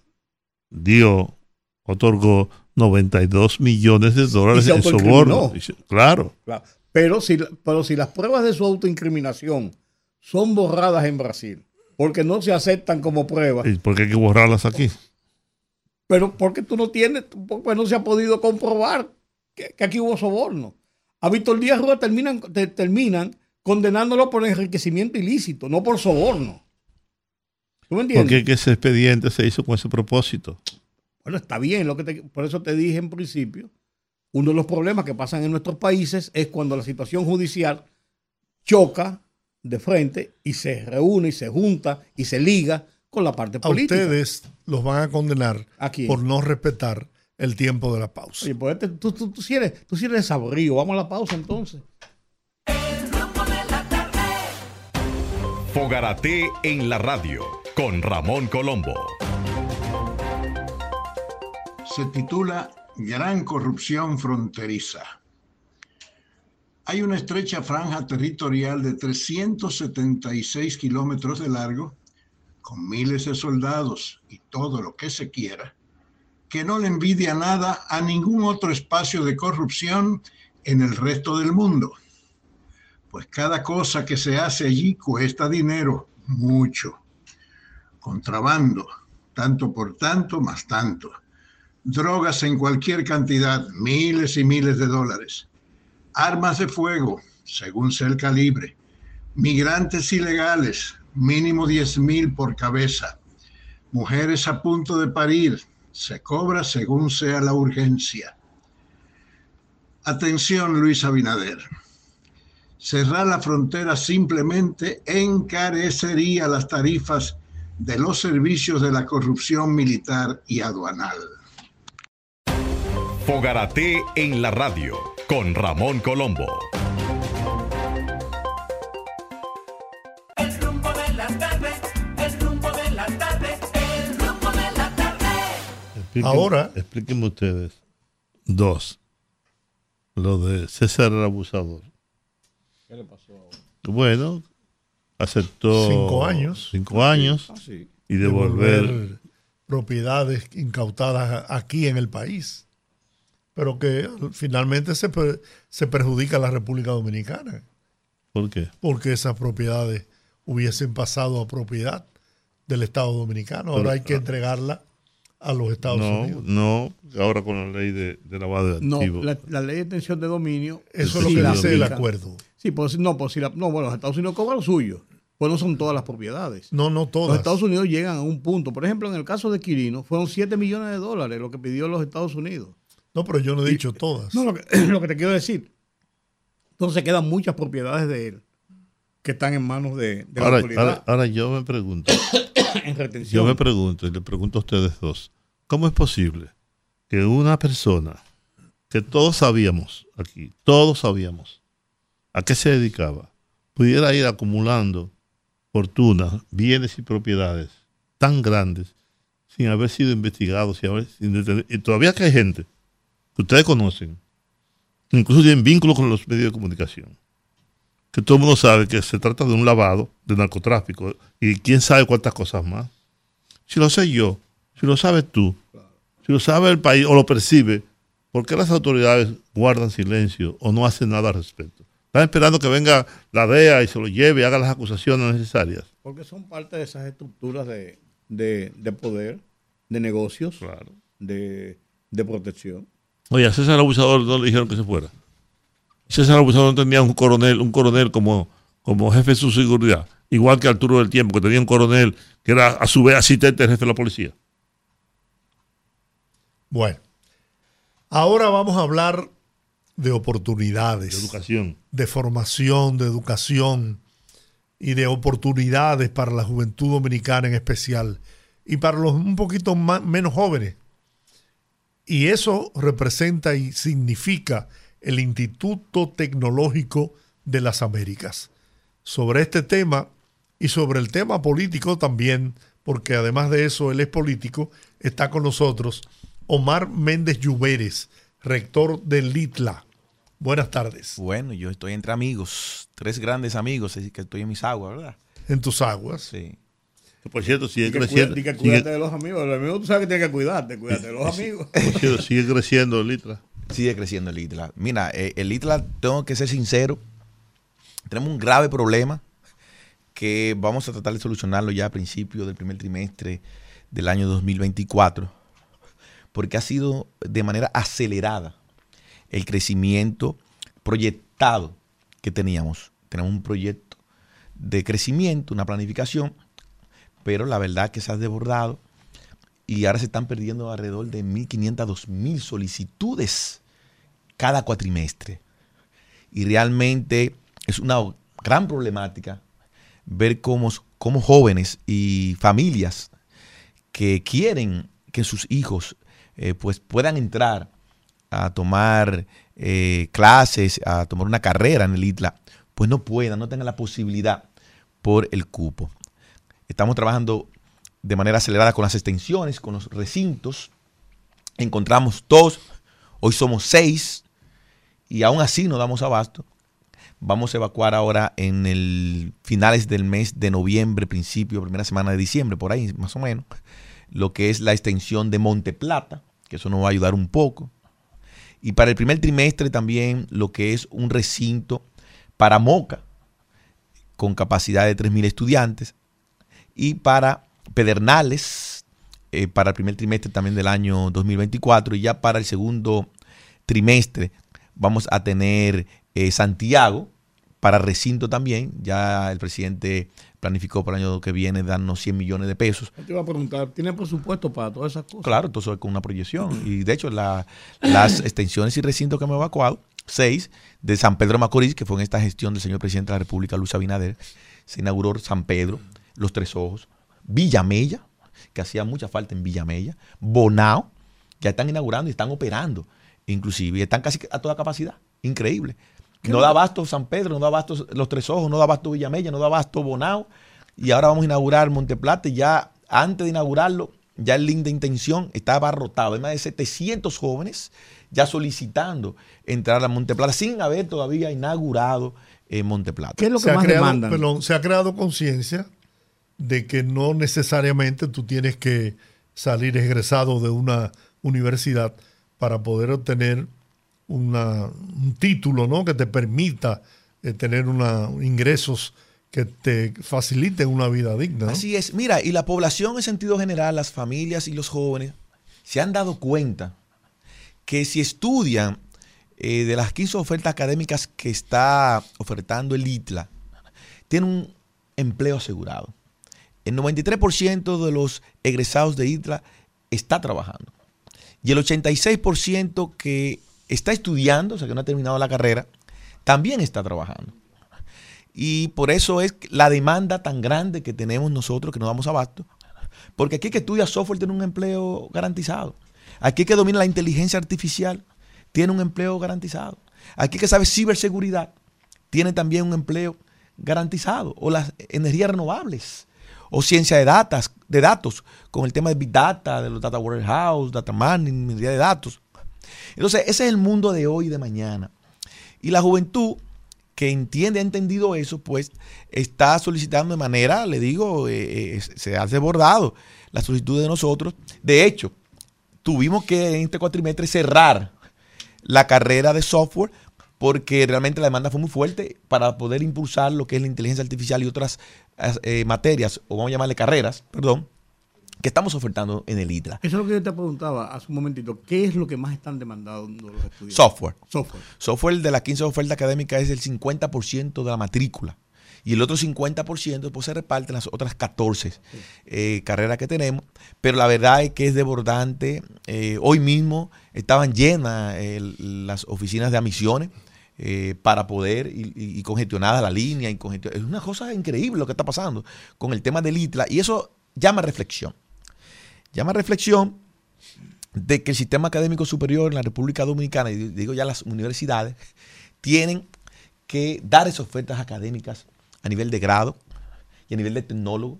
dio, otorgó 92 millones de dólares en soborno. Claro, Claro. Pero si, pero si las pruebas de su autoincriminación son borradas en Brasil, porque no se aceptan como pruebas, ¿y por qué hay que borrarlas aquí? pero porque tú no tienes, pues no se ha podido comprobar que, que aquí hubo soborno. A Víctor Díaz Rúa terminan, terminan condenándolo por enriquecimiento ilícito, no por soborno. ¿Tú me entiendes? Porque ese expediente se hizo con ese propósito. Bueno, está bien, lo que por eso te dije en principio, uno de los problemas que pasan en nuestros países es cuando la situación judicial choca de frente y se reúne y se junta y se liga con la parte política. A ustedes los van a condenar por no respetar el tiempo de la pausa. Oye, pues este, tú, tú, tú, sí eres, tú Vamos a la pausa entonces. Fogarate en la radio con Ramón Colombo. Se titula Gran corrupción fronteriza. Hay una estrecha franja territorial de 376 kilómetros de largo, con miles de soldados y todo lo que se quiera, que no le envidia nada a ningún otro espacio de corrupción en el resto del mundo. Pues cada cosa que se hace allí cuesta dinero, mucho. Contrabando, tanto por tanto más tanto. Drogas en cualquier cantidad, miles y miles de dólares. Armas de fuego, según sea el calibre. Migrantes ilegales, mínimo 10 mil por cabeza. Mujeres a punto de parir, se cobra según sea la urgencia. Atención, Luis Abinader. Cerrar la frontera simplemente encarecería las tarifas de los servicios de la corrupción militar y aduanal. Fogarate en la radio con Ramón Colombo. Ahora. Explíquenme ustedes. Dos. Lo de César el abusador. ¿Qué le pasó ahora? Bueno, aceptó. Cinco años. Cinco años. Ah, y devolver, propiedades incautadas aquí en el país. Pero que finalmente se, se perjudica a la República Dominicana. ¿Por qué? Porque esas propiedades hubiesen pasado a propiedad del Estado Dominicano. Ahora hay que ah, entregarla a los Estados Unidos. No, ahora con la ley de, lavado de activos. No, la, ley de extensión de dominio. Eso es lo que dice el acuerdo. Sí, pues no, pues si la, no, bueno, los Estados Unidos cobran lo suyo. Pues no son todas las propiedades. No, no todas. Los Estados Unidos llegan a un punto. Por ejemplo, en el caso de Quirino, fueron 7 millones de dólares lo que pidió los Estados Unidos. No, pero yo no he dicho todas. No, lo que, lo que te quiero decir. Entonces quedan muchas propiedades de él que están en manos de, la autoridad. ahora yo me pregunto. Yo me pregunto, y le pregunto a ustedes dos, ¿cómo es posible que una persona que todos sabíamos aquí, todos sabíamos a qué se dedicaba, pudiera ir acumulando fortunas, bienes y propiedades tan grandes sin haber sido investigado, sin y todavía que hay gente que ustedes conocen, incluso tienen vínculos con los medios de comunicación, que todo el mundo sabe que se trata de un lavado de narcotráfico y quién sabe cuántas cosas más. Si lo sé yo, si lo sabes tú, si lo sabe el país o lo percibe, ¿por qué las autoridades guardan silencio o no hacen nada al respecto? Están esperando que venga la DEA y se lo lleve y haga las acusaciones necesarias. Porque son parte de esas estructuras de, poder, de negocios, de, protección. Oye, a César Abusador no le dijeron que se fuera. César Abusador no tenía un coronel, un coronel como, como jefe de su seguridad, igual que Arturo del Tiempo, que tenía un coronel que era a su vez asistente del jefe de la policía. Bueno, ahora vamos a hablar de oportunidades. De educación. De formación, de educación y de oportunidades para la juventud dominicana en especial y para los un poquito más, menos jóvenes. Y eso representa y significa el Instituto Tecnológico de las Américas. Sobre este tema y sobre el tema político también, porque además de eso él es político, está con nosotros Omar Méndez Lluveres, rector del LITLA. Buenas tardes. Bueno, yo estoy entre amigos, tres grandes amigos, así que estoy en mis aguas, ¿verdad? En tus aguas. Sí. Por cierto, sigue creciendo. que cuídate de los amigos. Los amigos tú sabes que tienes que cuidarte, cuídate de los amigos. Por cierto, sigue creciendo el ITLA. Sigue creciendo el ITLA. Mira, eh, el ITLA, tengo que ser sincero, tenemos un grave problema que vamos a tratar de solucionarlo ya a principios del primer trimestre del año 2024, porque ha sido de manera acelerada el crecimiento proyectado que teníamos. Tenemos un proyecto de crecimiento, una planificación, pero la verdad que se ha desbordado y ahora se están perdiendo alrededor de 1.500 a 2.000 solicitudes cada cuatrimestre. Y realmente es una gran problemática ver cómo, cómo jóvenes y familias que quieren que sus hijos eh, pues puedan entrar a tomar eh, clases, a tomar una carrera en el ITLA, pues no puedan, no tengan la posibilidad por el cupo. Estamos trabajando de manera acelerada con las extensiones, con los recintos. Encontramos dos, hoy somos seis, y aún así no damos abasto. Vamos a evacuar ahora en el finales del mes de noviembre, principio, primera semana de diciembre, por ahí más o menos, lo que es la extensión de Monte Plata, que eso nos va a ayudar un poco. Y para el primer trimestre también lo que es un recinto para Moca, con capacidad de 3.000 estudiantes. Y para Pedernales, eh, para el primer trimestre también del año 2024. Y ya para el segundo trimestre vamos a tener eh, Santiago, para recinto también. Ya el presidente planificó para el año que viene darnos 100 millones de pesos. Te iba a preguntar, ¿tiene presupuesto para todas esas cosas? Claro, todo eso es con una proyección. Y de hecho, las extensiones y recintos que hemos evacuado, seis, de San Pedro Macorís, que fue en esta gestión del señor presidente de la República, Luis Abinader, se inauguró San Pedro, Los Tres Ojos, Villamella, que hacía mucha falta en Villamella, Bonao, ya están inaugurando y están operando, inclusive, y están casi a toda capacidad. Increíble. No da abasto San Pedro, no da abasto Los Tres Ojos, no da abasto Villamella, no da abasto Bonao. Y ahora vamos a inaugurar Monteplata y ya antes de inaugurarlo, ya el link de intención está abarrotado. Hay más de 700 jóvenes ya solicitando entrar a Monteplata sin haber todavía inaugurado eh, Monteplata. ¿Qué es lo que se más demandan? se ha creado conciencia de que no necesariamente tú tienes que salir egresado de una universidad para poder obtener un título ¿no? que te permita eh, tener una, ingresos que te faciliten una vida digna. Así es. Mira, y la población en sentido general, las familias y los jóvenes, se han dado cuenta que si estudian eh, de las 15 ofertas académicas que está ofertando el ITLA, tienen un empleo asegurado. El 93% de los egresados de ITLA está trabajando. Y el 86% que está estudiando, o sea que no ha terminado la carrera, también está trabajando. Y por eso es la demanda tan grande que tenemos nosotros, que nos damos abasto. Porque aquí que estudia software tiene un empleo garantizado. Aquí que domina la inteligencia artificial tiene un empleo garantizado. Aquí que sabe ciberseguridad tiene también un empleo garantizado. O las energías renovables. O ciencia de, datos, de datos, con el tema de Big Data, de los Data Warehouse, Data Mining, minería de datos. Entonces, ese es el mundo de hoy y de mañana. Y la juventud que entiende, ha entendido eso, pues está solicitando de manera, le digo, eh, eh, se ha desbordado la solicitud de nosotros. De hecho, tuvimos que en este cuatrimestre cerrar la carrera de software porque realmente la demanda fue muy fuerte para poder impulsar lo que es la inteligencia artificial y otras eh, materias, o vamos a llamarle carreras, perdón, que estamos ofertando en el ITRA. Eso es lo que yo te preguntaba hace un momentito. ¿Qué es lo que más están demandando los estudiantes? Software. Software. Software de las 15 ofertas académicas es el 50% de la matrícula. Y el otro 50% después se reparten las otras 14 eh, carreras que tenemos. Pero la verdad es que es desbordante. Eh, hoy mismo estaban llenas las oficinas de admisiones. Eh, para poder y, congestionada la línea. Y es una cosa increíble lo que está pasando con el tema del ITLA. Y eso llama reflexión llama reflexión de que el sistema académico superior en la República Dominicana, y digo ya las universidades, tienen que dar esas ofertas académicas a nivel de grado y a nivel de tecnólogo,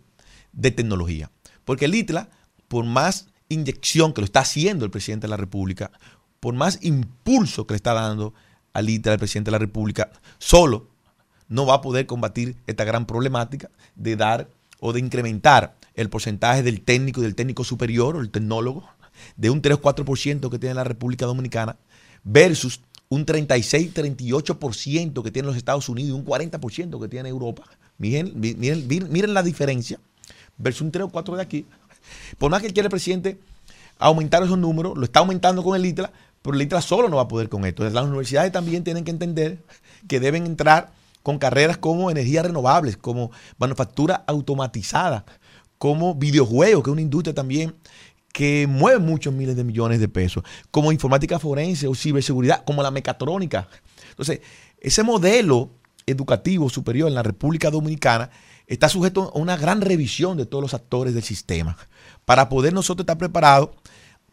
de tecnología. Porque el ITLA, por más inyección que lo está haciendo el presidente de la República, por más impulso que le está dando al ITLA el presidente de la República, solo no va a poder combatir esta gran problemática de dar o de incrementar el porcentaje del técnico y del técnico superior o el tecnólogo de un 3-4% que tiene la República Dominicana versus un 36-38% que tiene los Estados Unidos y un 40% que tiene Europa. Miren, miren, miren, la diferencia versus un 3 o 4 de aquí. Por más que quiere el presidente aumentar esos números, lo está aumentando con el ITLA, pero el ITLA solo no va a poder con esto. Las universidades también tienen que entender que deben entrar con carreras como energías renovables, como manufactura automatizada, como videojuegos, que es una industria también que mueve muchos miles de millones de pesos, como informática forense o ciberseguridad, como la mecatrónica. Entonces, ese modelo educativo superior en la República Dominicana está sujeto a una gran revisión de todos los actores del sistema para poder nosotros estar preparados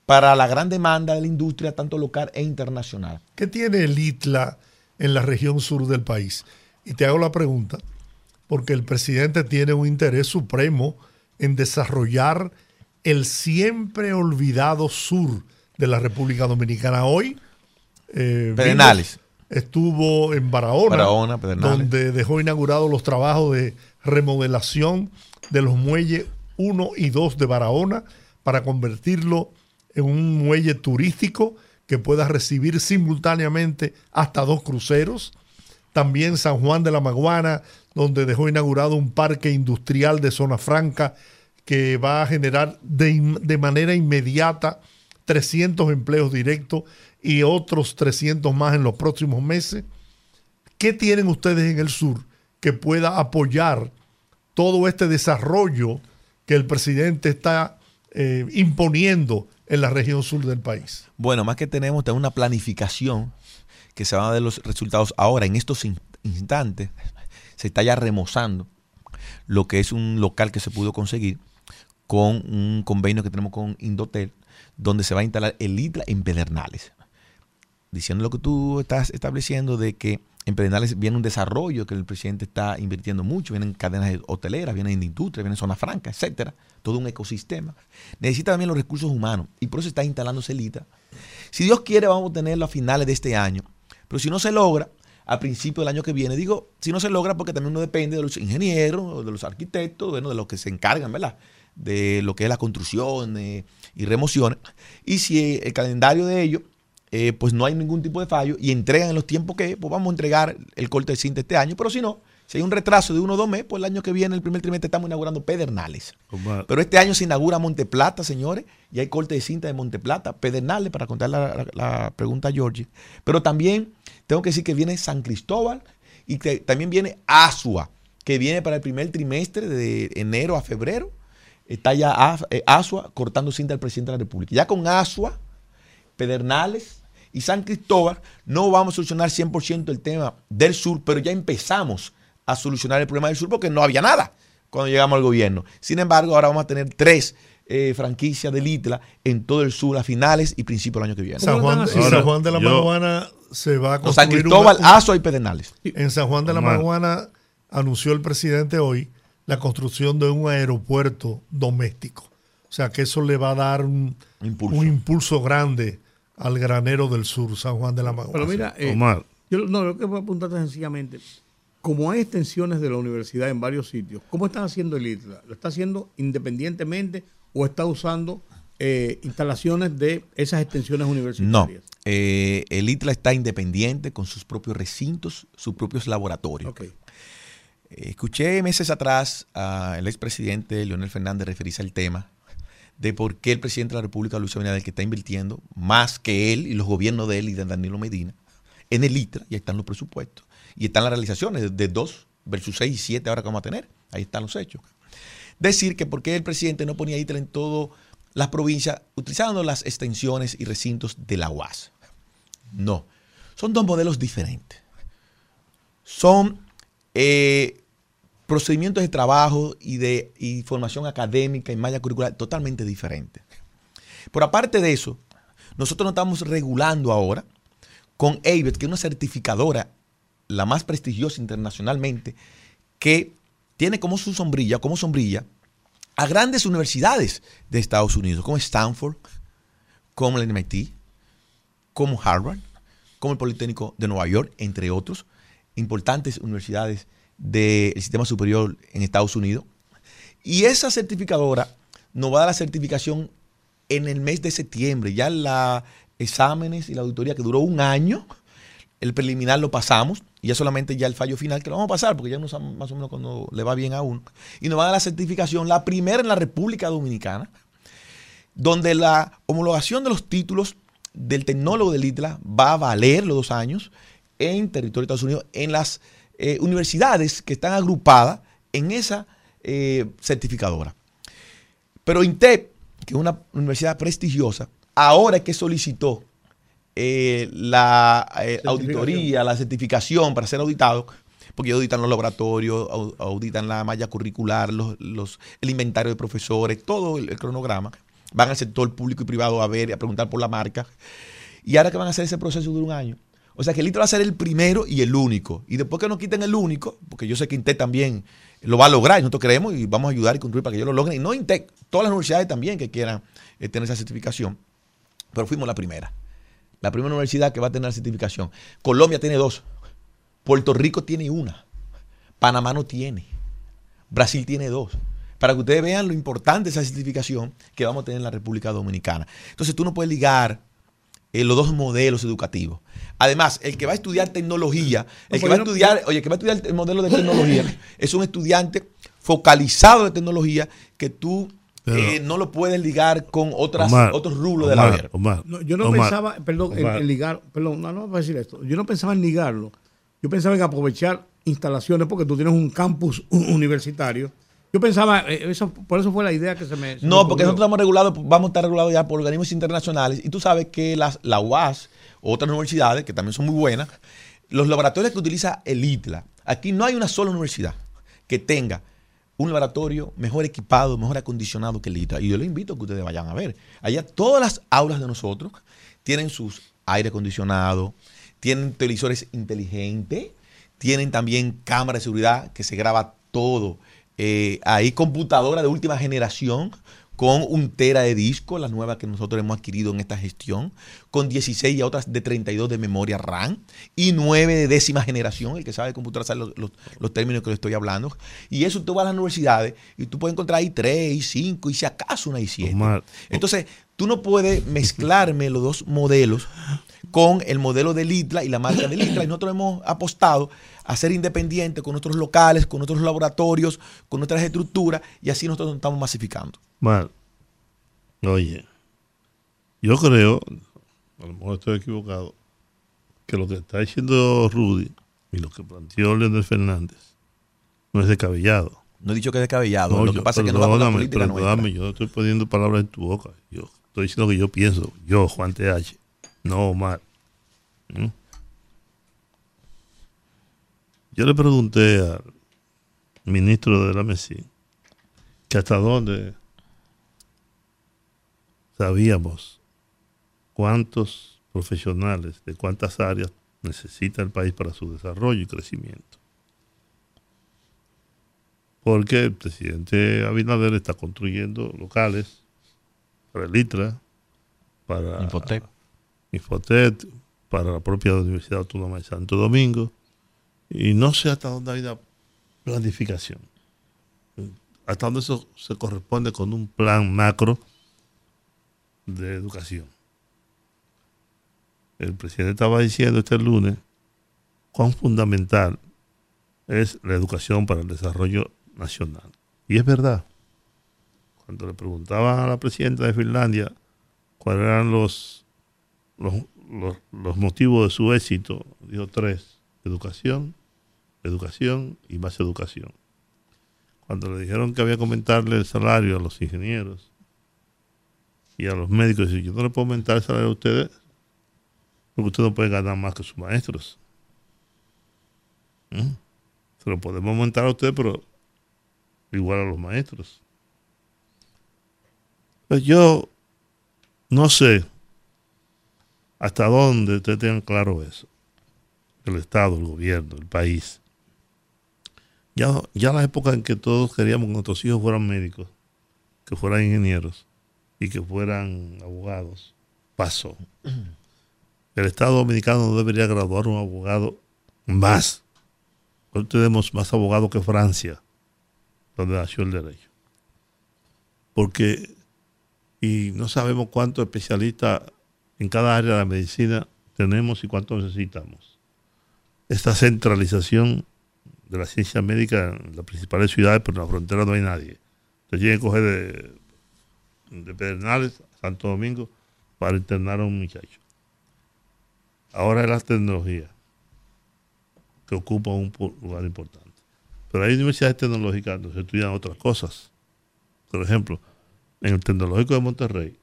para la gran demanda de la industria, tanto local e internacional. ¿Qué tiene el ITLA en la región sur del país? Y te hago la pregunta, porque el presidente tiene un interés supremo en desarrollar el siempre olvidado sur de la República Dominicana. Hoy, eh, Pedernales. Estuvo en Barahona, donde dejó inaugurados los trabajos de remodelación de los muelles 1 y 2 de Barahona para convertirlo en un muelle turístico que pueda recibir simultáneamente hasta dos cruceros. También San Juan de la Maguana, donde dejó inaugurado un parque industrial de zona franca que va a generar de, manera inmediata 300 empleos directos y otros 300 más en los próximos meses. ¿Qué tienen ustedes en el sur que pueda apoyar todo este desarrollo que el presidente está eh, imponiendo en la región sur del país? Bueno, más que tenemos, tenemos una planificación que se va a dar los resultados ahora, en estos instantes. Se está ya remozando lo que es un local que se pudo conseguir con un convenio que tenemos con Indotel, donde se va a instalar el ITLA en Pedernales. Diciendo lo que tú estás estableciendo de que en Pedernales viene un desarrollo que el presidente está invirtiendo mucho, vienen cadenas hoteleras, vienen industria, vienen zonas francas, etcétera, todo un ecosistema. Necesita también los recursos humanos y por eso está instalando Celita. Si Dios quiere, vamos a tenerlo a finales de este año. Pero si no se logra, a principio del año que viene, digo, si no se logra, porque también uno depende de los ingenieros, de los arquitectos, bueno, de los que se encargan, ¿verdad? de lo que es la construcción y remoción. Y si el calendario de ellos, eh, pues no hay ningún tipo de fallo y entregan en los tiempos que, pues vamos a entregar el corte de cinta este año. Pero si no, si hay un retraso de uno o dos meses, pues el año que viene, el primer trimestre, estamos inaugurando Pedernales. Pero este año se inaugura Monteplata, señores, y hay corte de cinta de Monteplata, Pedernales, para contar la, pregunta a Georgie. Pero también tengo que decir que viene San Cristóbal y que también viene Asua, que viene para el primer trimestre de enero a febrero está ya eh, Asua cortando cinta al presidente de la República. Ya con Asua, Pedernales y San Cristóbal no vamos a solucionar 100% el tema del sur, pero ya empezamos a solucionar el problema del sur porque no había nada cuando llegamos al gobierno. Sin embargo, ahora vamos a tener tres eh, franquicias de Litla en todo el sur a finales y principios del año que viene. San Juan, San Juan de la Maguana se va a construir. San Cristóbal, Asua y Pedernales. En San Juan de la Maguana anunció el presidente hoy la construcción de un aeropuerto doméstico. O sea que eso le va a dar un impulso, grande al granero del sur, San Juan de la Maguana. Pero mira, eh, Omar. Yo no, lo que voy a apuntarte sencillamente, como hay extensiones de la universidad en varios sitios, ¿cómo están haciendo el ITLA? ¿Lo está haciendo independientemente o está usando eh, instalaciones de esas extensiones universitarias? No, eh, el ITLA está independiente con sus propios recintos, sus propios laboratorios. Okay. Escuché meses atrás al expresidente Leonel Fernández referirse al tema de por qué el presidente de la República, Luis Abinader, que está invirtiendo más que él y los gobiernos de él y de Danilo Medina en el ITRA, y ahí están los presupuestos, y están las realizaciones de 2 versus 6 y 7 ahora que vamos a tener, ahí están los hechos. Decir que por qué el presidente no ponía ITRA en todas las provincias utilizando las extensiones y recintos de la UAS. No, son dos modelos diferentes. Son eh, procedimientos de trabajo y de formación académica y malla curricular totalmente diferentes. Por aparte de eso, nosotros nos estamos regulando ahora con ABET, que es una certificadora, la más prestigiosa internacionalmente, que tiene como su sombrilla, como sombrilla, a grandes universidades de Estados Unidos, como Stanford, como el MIT, como Harvard, como el Politécnico de Nueva York, entre otros, importantes universidades del sistema superior en Estados Unidos. Y esa certificadora nos va a dar la certificación en el mes de septiembre. Ya los exámenes y la auditoría que duró un año, el preliminar lo pasamos y ya solamente ya el fallo final que lo vamos a pasar porque ya no sabemos más o menos cuando le va bien a uno. Y nos va a dar la certificación, la primera en la República Dominicana, donde la homologación de los títulos del tecnólogo del ITLA va a valer los dos años en territorio de Estados Unidos, en las eh, universidades que están agrupadas en esa eh, certificadora. Pero INTEP, que es una universidad prestigiosa, ahora que solicitó eh, la auditoría, la certificación para ser auditado, porque auditan los laboratorios, auditan la malla curricular, los, el inventario de profesores, todo el, cronograma. Van al sector público y privado a ver y a preguntar por la marca. Y ahora que van a hacer ese proceso de un año. O sea que el ITRA va a ser el primero y el único. Y después que nos quiten el único, porque yo sé que INTEC también lo va a lograr, y nosotros queremos y vamos a ayudar y construir para que ellos lo logren. Y no INTEC, todas las universidades también que quieran eh, tener esa certificación. Pero fuimos la primera. La primera universidad que va a tener certificación. Colombia tiene dos. Puerto Rico tiene una. Panamá no tiene. Brasil tiene dos. Para que ustedes vean lo importante de esa certificación que vamos a tener en la República Dominicana. Entonces tú no puedes ligar eh, los dos modelos educativos. Además, el que va a estudiar tecnología, el que va a estudiar, oye, que va a estudiar el modelo de tecnología, es un estudiante focalizado de tecnología que tú eh, no lo puedes ligar con otras, otros rublos de la vida. yo no pensaba, perdón, en, ligar, perdón, no, no voy a decir esto. Yo no pensaba en ligarlo. Yo pensaba en aprovechar instalaciones porque tú tienes un campus universitario. Yo pensaba, eh, eso, por eso fue la idea que se me... no, porque nosotros estamos regulados, vamos a estar regulados ya por organismos internacionales y tú sabes que las, la UAS, otras universidades que también son muy buenas, los laboratorios que utiliza el ITLA, aquí no hay una sola universidad que tenga un laboratorio mejor equipado, mejor acondicionado que el ITLA. Y yo les invito a que ustedes vayan a ver. Allá todas las aulas de nosotros tienen sus aire acondicionado, tienen televisores inteligentes, tienen también cámara de seguridad que se graba todo. Eh, hay computadora de última generación con un tera de disco, la nueva que nosotros hemos adquirido en esta gestión, con 16 y otras de 32 de memoria RAM y 9 de décima generación, el que sabe de computadora sabe los, términos que le estoy hablando. Y eso tú vas a las universidades y tú puedes encontrar ahí 3, 5 y si acaso una y 7. Entonces, tú no puedes mezclarme los dos modelos con el modelo del ITLA y la marca del ITLA. Y nosotros hemos apostado a ser independientes con nuestros locales, con nuestros laboratorios, con nuestras estructuras, y así nosotros nos estamos masificando. Mal. Oye, yo creo, a lo mejor estoy equivocado, que lo que está diciendo Rudy y lo que planteó Leonel Fernández no es descabellado. No he dicho que es descabellado. lo que pasa es que no vamos a la política perdóname, yo no estoy poniendo palabras en tu boca. Yo estoy diciendo lo que yo pienso. Yo, Juan TH. No, Omar. ¿Mm? Yo le pregunté al ministro de la MESI que hasta dónde sabíamos cuántos profesionales de cuántas áreas necesita el país para su desarrollo y crecimiento. Porque el presidente Abinader está construyendo locales para el ITRA, para Infotec, Infotec para la propia Universidad Autónoma de Santo Domingo, y no sé hasta dónde hay una planificación. Hasta dónde eso se corresponde con un plan macro de educación. El presidente estaba diciendo este lunes cuán fundamental es la educación para el desarrollo nacional. Y es verdad. Cuando le preguntaban a la presidenta de Finlandia cuáles eran los, los, los motivos de su éxito, dijo tres educación, educación y más educación. Cuando le dijeron que había que aumentarle el salario a los ingenieros y a los médicos, yo no le puedo aumentar el salario a ustedes porque ustedes no pueden ganar más que sus maestros. ¿Mm? Se lo podemos aumentar a ustedes, pero igual a los maestros. Pues yo no sé hasta dónde ustedes tengan claro eso el Estado, el gobierno, el país. Ya, ya la época en que todos queríamos que nuestros hijos fueran médicos, que fueran ingenieros y que fueran abogados, pasó. El Estado Dominicano no debería graduar un abogado más. Hoy tenemos más abogados que Francia, donde nació el derecho. Porque, y no sabemos cuántos especialistas en cada área de la medicina tenemos y cuántos necesitamos esta centralización de la ciencia médica en las principales ciudades, pero en la frontera no hay nadie. Entonces tienen que coger de, de Pedernales a Santo Domingo para internar a un muchacho. Ahora es la tecnología que ocupa un lugar importante. Pero hay universidades tecnológicas donde se estudian otras cosas. Por ejemplo, en el Tecnológico de Monterrey,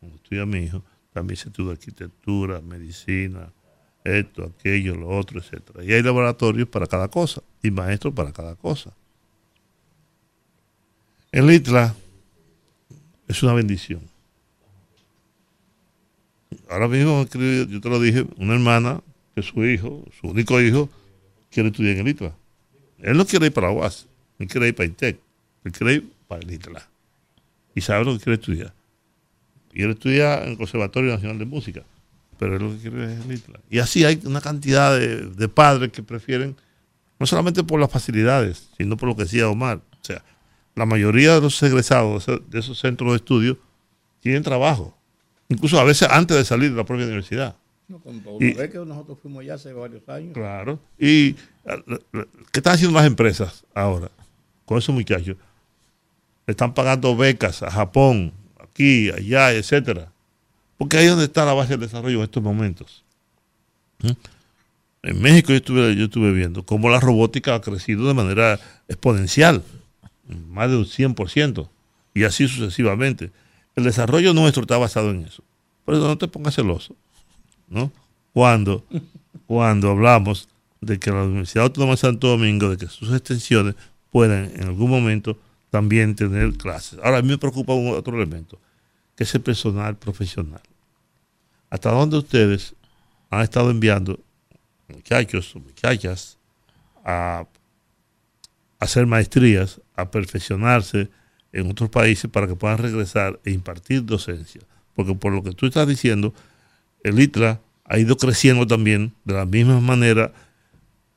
donde estudia mi hijo, también se estudia arquitectura, medicina, esto, aquello, lo otro, etcétera. Y hay laboratorios para cada cosa y maestros para cada cosa. El ITLA es una bendición. Ahora mismo, yo te lo dije, una hermana que su hijo, su único hijo, quiere estudiar en el ITLA. Él no quiere ir para la UAS, él quiere ir para INTEC, él quiere ir para el ITLA. Y sabe lo que quiere estudiar. Quiere estudiar en el Conservatorio Nacional de Música, pero él lo que quiere es. Y así hay una cantidad de, padres que prefieren, no solamente por las facilidades, sino por lo que decía Omar. O sea, la mayoría de los egresados de esos centros de estudio tienen trabajo, incluso a veces antes de salir de la propia universidad. No, con todo y, que nosotros fuimos ya hace varios años. Claro. ¿Y qué están haciendo las empresas ahora con esos muchachos? Le están pagando becas a Japón, aquí, allá, etcétera. Porque ahí es donde está la base del desarrollo en estos momentos. ¿Mm? En México yo estuve, yo estuve viendo cómo la robótica ha crecido de manera exponencial, más de un 100%, y así sucesivamente. El desarrollo nuestro está basado en eso. Por eso no te pongas celoso. ¿no? Cuando, cuando hablamos de que la Universidad Autónoma de Santo Domingo, de que sus extensiones puedan en algún momento también tener clases. Ahora, a mí me preocupa un otro elemento, que es el personal profesional. ¿Hasta dónde ustedes han estado enviando muchachos o muchachas a hacer maestrías, a perfeccionarse en otros países para que puedan regresar e impartir docencia? Porque por lo que tú estás diciendo, el ITRA ha ido creciendo también de la misma manera,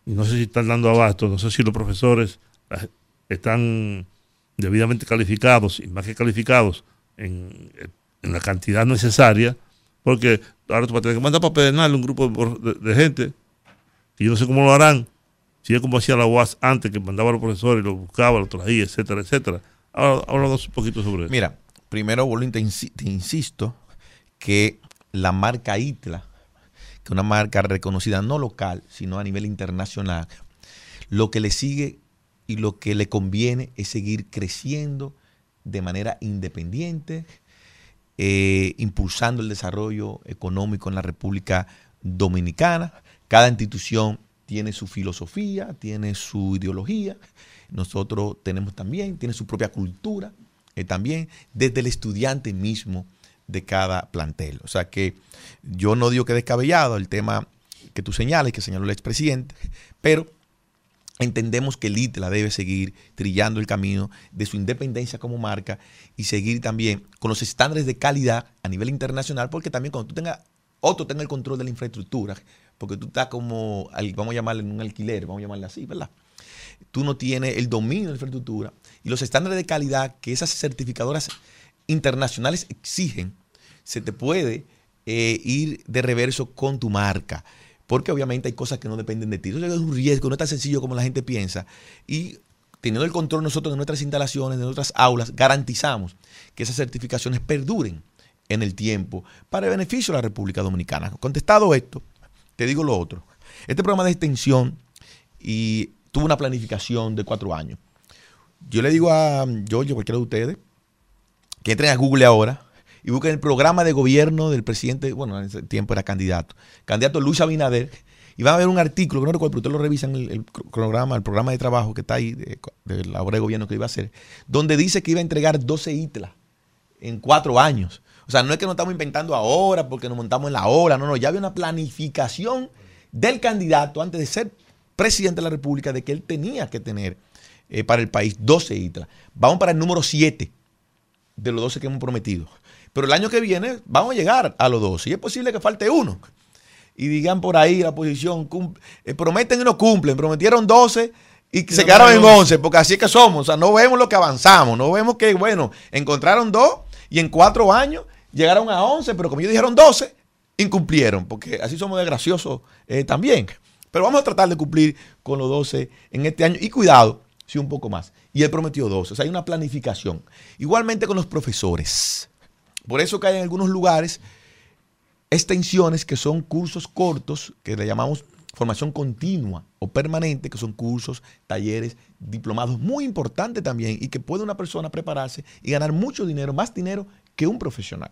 y no sé si están dando abasto, no sé si los profesores están debidamente calificados y más que calificados en, la cantidad necesaria, porque ahora tú vas a tener que mandar para pedernal un grupo de, gente, y yo no sé cómo lo harán, si es como hacía la UAS antes, que mandaba a los profesores, los buscaba, los traía, etcétera, etcétera. Ahora hablamos un poquito sobre eso. Mira, primero, vuelvo te insisto que la marca ITLA, que es una marca reconocida no local, sino a nivel internacional, lo que le sigue y lo que le conviene es seguir creciendo de manera independiente, eh, impulsando el desarrollo económico en la República Dominicana. Cada institución tiene su filosofía, tiene su ideología. Nosotros tenemos también, tiene su propia cultura eh, también, desde el estudiante mismo de cada plantel. O sea que yo no digo que descabellado el tema que tú señales, que señaló el expresidente, pero entendemos que el ITLA debe seguir trillando el camino de su independencia como marca y seguir también con los estándares de calidad a nivel internacional, porque también cuando tú tengas, otro tenga el control de la infraestructura, porque tú estás como, vamos a llamarle en un alquiler, vamos a llamarle así, ¿verdad? Tú no tienes el dominio de la infraestructura y los estándares de calidad que esas certificadoras internacionales exigen, se te puede eh, ir de reverso con tu marca. Porque obviamente hay cosas que no dependen de ti. Eso es un riesgo, no es tan sencillo como la gente piensa. Y teniendo el control nosotros de nuestras instalaciones, de nuestras aulas, garantizamos que esas certificaciones perduren en el tiempo para el beneficio de la República Dominicana. Contestado esto, te digo lo otro. Este programa de extensión y tuvo una planificación de cuatro años. Yo le digo a Giorgio, cualquiera de ustedes, que entren a Google ahora y busquen el programa de gobierno del presidente, bueno, en ese tiempo era candidato, candidato Luis Abinader, y van a ver un artículo, que no recuerdo, pero ustedes lo revisan, el, el, programa, el programa de trabajo que está ahí, de, la obra de gobierno que iba a hacer, donde dice que iba a entregar 12 ITLA en cuatro años. O sea, no es que nos estamos inventando ahora porque nos montamos en la hora, no, no, ya había una planificación del candidato antes de ser presidente de la República de que él tenía que tener eh, para el país 12 ITLA. Vamos para el número 7 de los 12 que hemos prometido. Pero el año que viene vamos a llegar a los 12 y es posible que falte uno. Y digan por ahí la posición, eh, prometen y no cumplen, prometieron 12 y se quedaron en 11, porque así es que somos, o sea, no vemos lo que avanzamos, no vemos que, bueno, encontraron dos y en cuatro años llegaron a 11, pero como ellos dijeron 12, incumplieron, porque así somos de graciosos eh, también. Pero vamos a tratar de cumplir con los 12 en este año y cuidado, si un poco más. Y él prometió 12, o sea, hay una planificación. Igualmente con los profesores. Por eso que hay en algunos lugares extensiones que son cursos cortos, que le llamamos formación continua o permanente, que son cursos, talleres, diplomados, muy importantes también, y que puede una persona prepararse y ganar mucho dinero, más dinero que un profesional.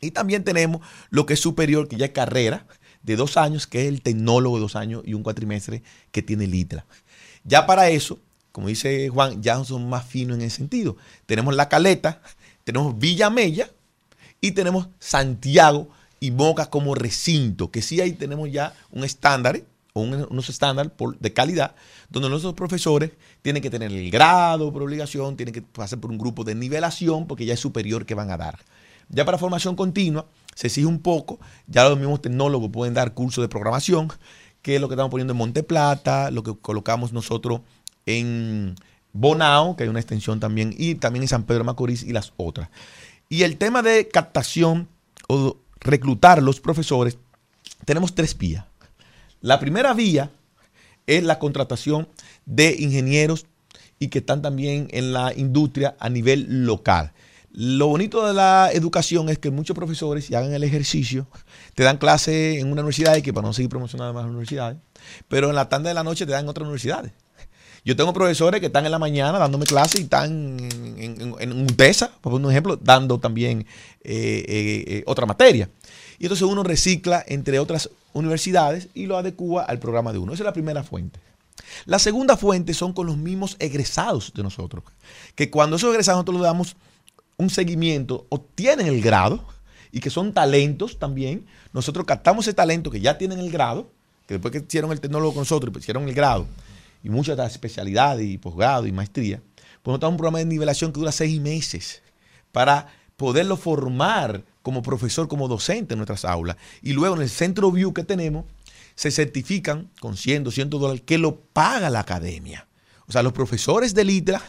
Y también tenemos lo que es superior, que ya es carrera de dos años, que es el tecnólogo de dos años y un cuatrimestre que tiene LITRA. Ya para eso, como dice Juan, ya son más finos en ese sentido. Tenemos La Caleta, tenemos Villa Mella y tenemos Santiago y Moca como recinto, que sí ahí tenemos ya un estándar o unos estándares de calidad, donde nuestros profesores tienen que tener el grado por obligación, tienen que pasar por un grupo de nivelación, porque ya es superior que van a dar. Ya para formación continua se exige un poco, ya los mismos tecnólogos pueden dar cursos de programación, que es lo que estamos poniendo en Monte Plata, lo que colocamos nosotros en Bonao, que hay una extensión también, y también en San Pedro de Macorís y las otras. Y el tema de captación o reclutar los profesores, tenemos tres vías. La primera vía es la contratación de ingenieros y que están también en la industria a nivel local. Lo bonito de la educación es que muchos profesores, si hagan el ejercicio, te dan clase en una universidad y que para no seguir promocionando más universidades, pero en la tarde de la noche te dan en otras universidades. Yo tengo profesores que están en la mañana dándome clases y están en, en, un TESA, por un ejemplo, dando también eh, eh, eh, otra materia. Y entonces uno recicla entre otras universidades y lo adecua al programa de uno. Esa es la primera fuente. La segunda fuente son con los mismos egresados de nosotros, que cuando esos egresados nosotros le damos un seguimiento, obtienen el grado y que son talentos también, nosotros captamos ese talento que ya tienen el grado, que después que hicieron el tecnólogo con nosotros, pues hicieron el grado, y muchas las especialidades y posgrado y maestría, pues nosotros un programa de nivelación que dura seis meses para poderlo formar como profesor, como docente en nuestras aulas. Y luego en el centro View que tenemos, se certifican con 100, 200 dólares que lo paga la academia. O sea, los profesores de LITRA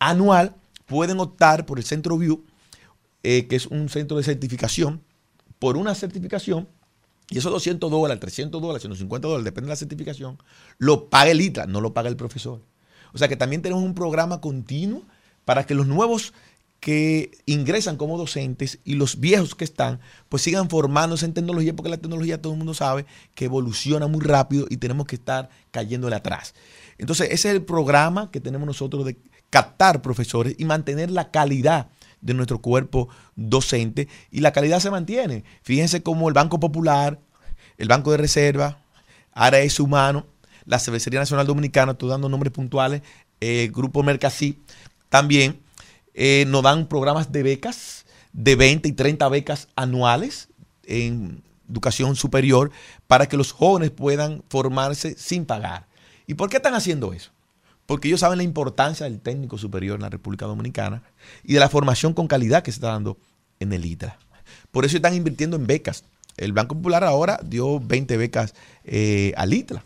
anual pueden optar por el centro View, eh, que es un centro de certificación, por una certificación y esos 200 dólares, 300 dólares, 150 dólares, depende de la certificación, lo paga el ITRA, no lo paga el profesor. O sea que también tenemos un programa continuo para que los nuevos que ingresan como docentes y los viejos que están, pues sigan formándose en tecnología, porque la tecnología todo el mundo sabe que evoluciona muy rápido y tenemos que estar cayéndole atrás. Entonces, ese es el programa que tenemos nosotros de captar profesores y mantener la calidad de nuestro cuerpo docente y la calidad se mantiene. Fíjense cómo el Banco Popular, el Banco de Reserva, Ares Humano, la Cervecería Nacional Dominicana, estoy dando nombres puntuales, eh, Grupo Mercasí, también eh, nos dan programas de becas, de 20 y 30 becas anuales en educación superior para que los jóvenes puedan formarse sin pagar. ¿Y por qué están haciendo eso? Porque ellos saben la importancia del técnico superior en la República Dominicana y de la formación con calidad que se está dando en el ITRA. Por eso están invirtiendo en becas. El Banco Popular ahora dio 20 becas eh, al ITRA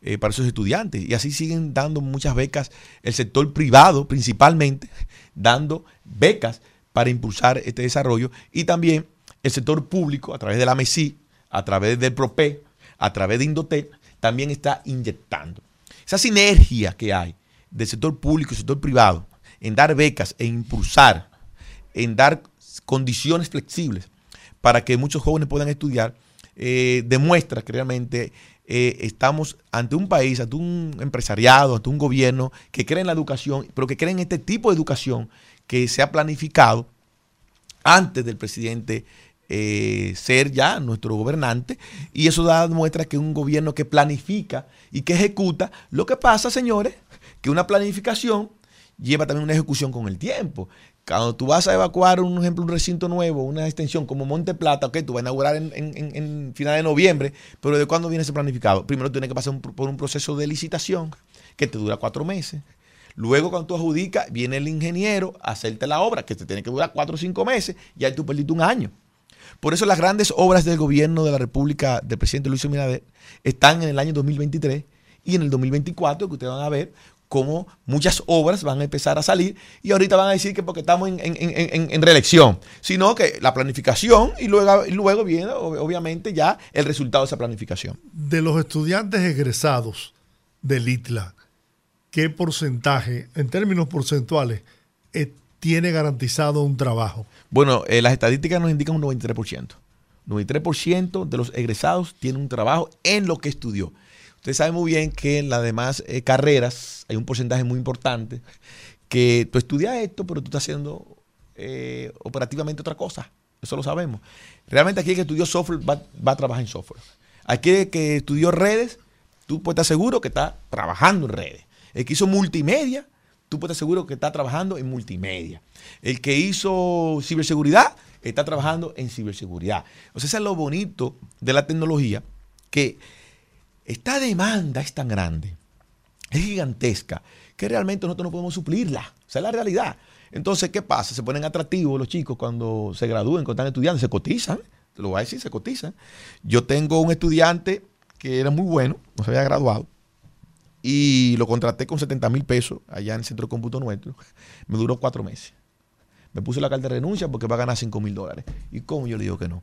eh, para sus estudiantes y así siguen dando muchas becas el sector privado principalmente, dando becas para impulsar este desarrollo y también el sector público a través de la MESI, a través del PROPE, a través de Indotel, también está inyectando. Esa sinergia que hay del sector público y sector privado en dar becas, e impulsar, en dar condiciones flexibles para que muchos jóvenes puedan estudiar, eh, demuestra que realmente eh, estamos ante un país, ante un empresariado, ante un gobierno que cree en la educación, pero que cree en este tipo de educación que se ha planificado antes del presidente eh, ser ya nuestro gobernante y eso da muestra que un gobierno que planifica y que ejecuta. Lo que pasa, señores, que una planificación lleva también una ejecución con el tiempo. Cuando tú vas a evacuar, un ejemplo, un recinto nuevo, una extensión como Monte Plata, ok, tú vas a inaugurar en, en, final de noviembre, pero ¿de cuándo viene ese planificado? Primero tienes que pasar por un proceso de licitación que te dura cuatro meses. Luego, cuando tú adjudicas, viene el ingeniero a hacerte la obra, que te tiene que durar cuatro o cinco meses, y ahí tú perdiste un año. Por eso las grandes obras del gobierno de la República del presidente Luis Abinader están en el año 2023 y en el 2024, que ustedes van a ver cómo muchas obras van a empezar a salir y ahorita van a decir que porque estamos en, reelección, sino que la planificación y luego, luego viene obviamente ya el resultado de esa planificación. De los estudiantes egresados del ITLA, ¿qué porcentaje, en términos porcentuales, eh, tiene garantizado un trabajo? Bueno, eh, las estadísticas nos indican un 93%. 93% de los egresados tienen un trabajo en lo que estudió. Usted sabe muy bien que en las demás eh, carreras hay un porcentaje muy importante que tú estudias esto, pero tú estás haciendo eh, operativamente otra cosa. Eso lo sabemos. Realmente aquí el que estudió software va, a trabajar en software. Aquí el que estudió redes, tú puedes estar seguro que está trabajando en redes. El que hizo multimedia, tú puedes estar seguro que está trabajando en multimedia. El que hizo ciberseguridad, está trabajando en ciberseguridad. O sea, eso es lo bonito de la tecnología, que esta demanda es tan grande, es gigantesca, que realmente nosotros no podemos suplirla. Esa es la realidad. Entonces, ¿qué pasa? Se ponen atractivos los chicos cuando se gradúen, cuando están estudiando, se cotizan. Te lo voy a decir, se cotizan. Yo tengo un estudiante que era muy bueno, no se había graduado, y lo contraté con 70 mil pesos allá en el centro de cómputo nuestro. Me duró cuatro meses. Me puse la carta de renuncia porque va a ganar 5 mil dólares. ¿Y cómo yo le digo que no?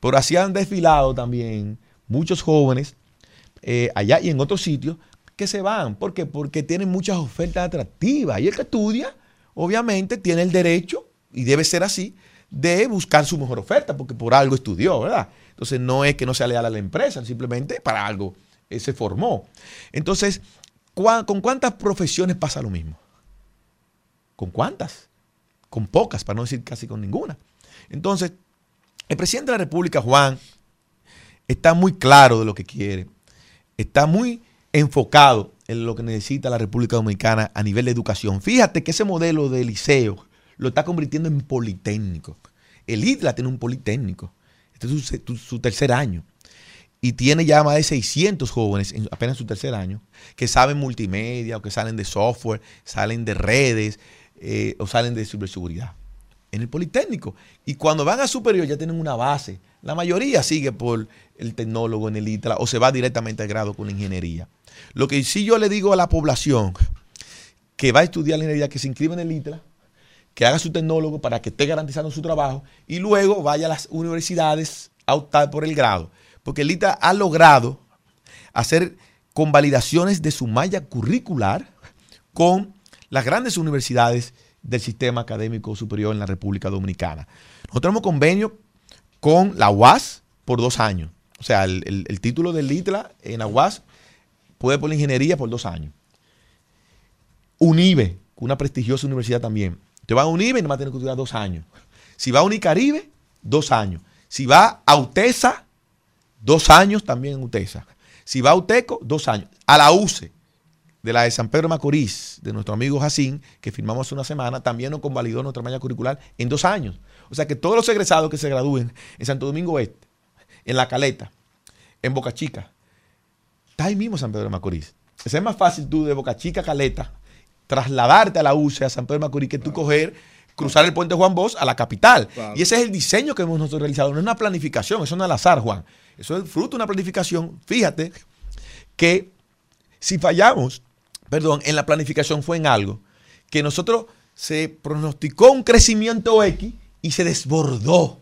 Pero así han desfilado también muchos jóvenes eh, allá y en otros sitios que se van. ¿Por qué? Porque tienen muchas ofertas atractivas. Y el que estudia, obviamente, tiene el derecho, y debe ser así, de buscar su mejor oferta, porque por algo estudió, ¿verdad? Entonces no es que no sea leal a la empresa, simplemente para algo eh, se formó. Entonces, ¿con cuántas profesiones pasa lo mismo? ¿Con cuántas? Con pocas, para no decir casi con ninguna. Entonces, el presidente de la República, Juan, está muy claro de lo que quiere, está muy enfocado en lo que necesita la República Dominicana a nivel de educación. Fíjate que ese modelo de liceo lo está convirtiendo en politécnico. El IDLA tiene un politécnico. Este es su, tercer año. Y tiene ya más de 600 jóvenes en apenas su tercer año que saben multimedia o que salen de software, salen de redes eh, o salen de ciberseguridad. En el Politécnico. Y cuando van a superior ya tienen una base. La mayoría sigue por el tecnólogo en el ITLA o se va directamente al grado con ingeniería. Lo que sí yo le digo a la población que va a estudiar la ingeniería, que se inscribe en el ITLA, que haga su tecnólogo para que esté garantizando su trabajo y luego vaya a las universidades a optar por el grado. Porque el ITLA ha logrado hacer convalidaciones de su malla curricular con las grandes universidades del sistema académico superior en la República Dominicana. Nosotros tenemos convenio con la UAS por dos años. O sea, el, título del ITLA en la UAS puede por la ingeniería por dos años. UNIBE, una prestigiosa universidad también. Te va a UNIBE y no va a que durar dos años. Si va a Unicaribe, dos años. Si va a UTESA, dos años también en UTESA. Si va a UTECO, dos años. A la UCE, de la de San Pedro Macorís, de nuestro amigo Jacín, que firmamos hace una semana, también nos convalidó nuestra malla curricular en dos años. O sea que todos los egresados que se gradúen en Santo Domingo Este, en La Caleta, en Boca Chica, está ahí mismo San Pedro Macorís. Es más fácil tú de Boca Chica a Caleta trasladarte a la UCE, a San Pedro Macorís, que tú coger, cruzar el puente Juan Bosch a la capital. Y ese es el diseño que hemos nosotros realizado. No es una planificación, eso no es al azar, Juan. Eso es fruto de una planificación. Fíjate que si fallamos perdón, en la planificación fue en algo que nosotros se pronosticó un crecimiento X y se desbordó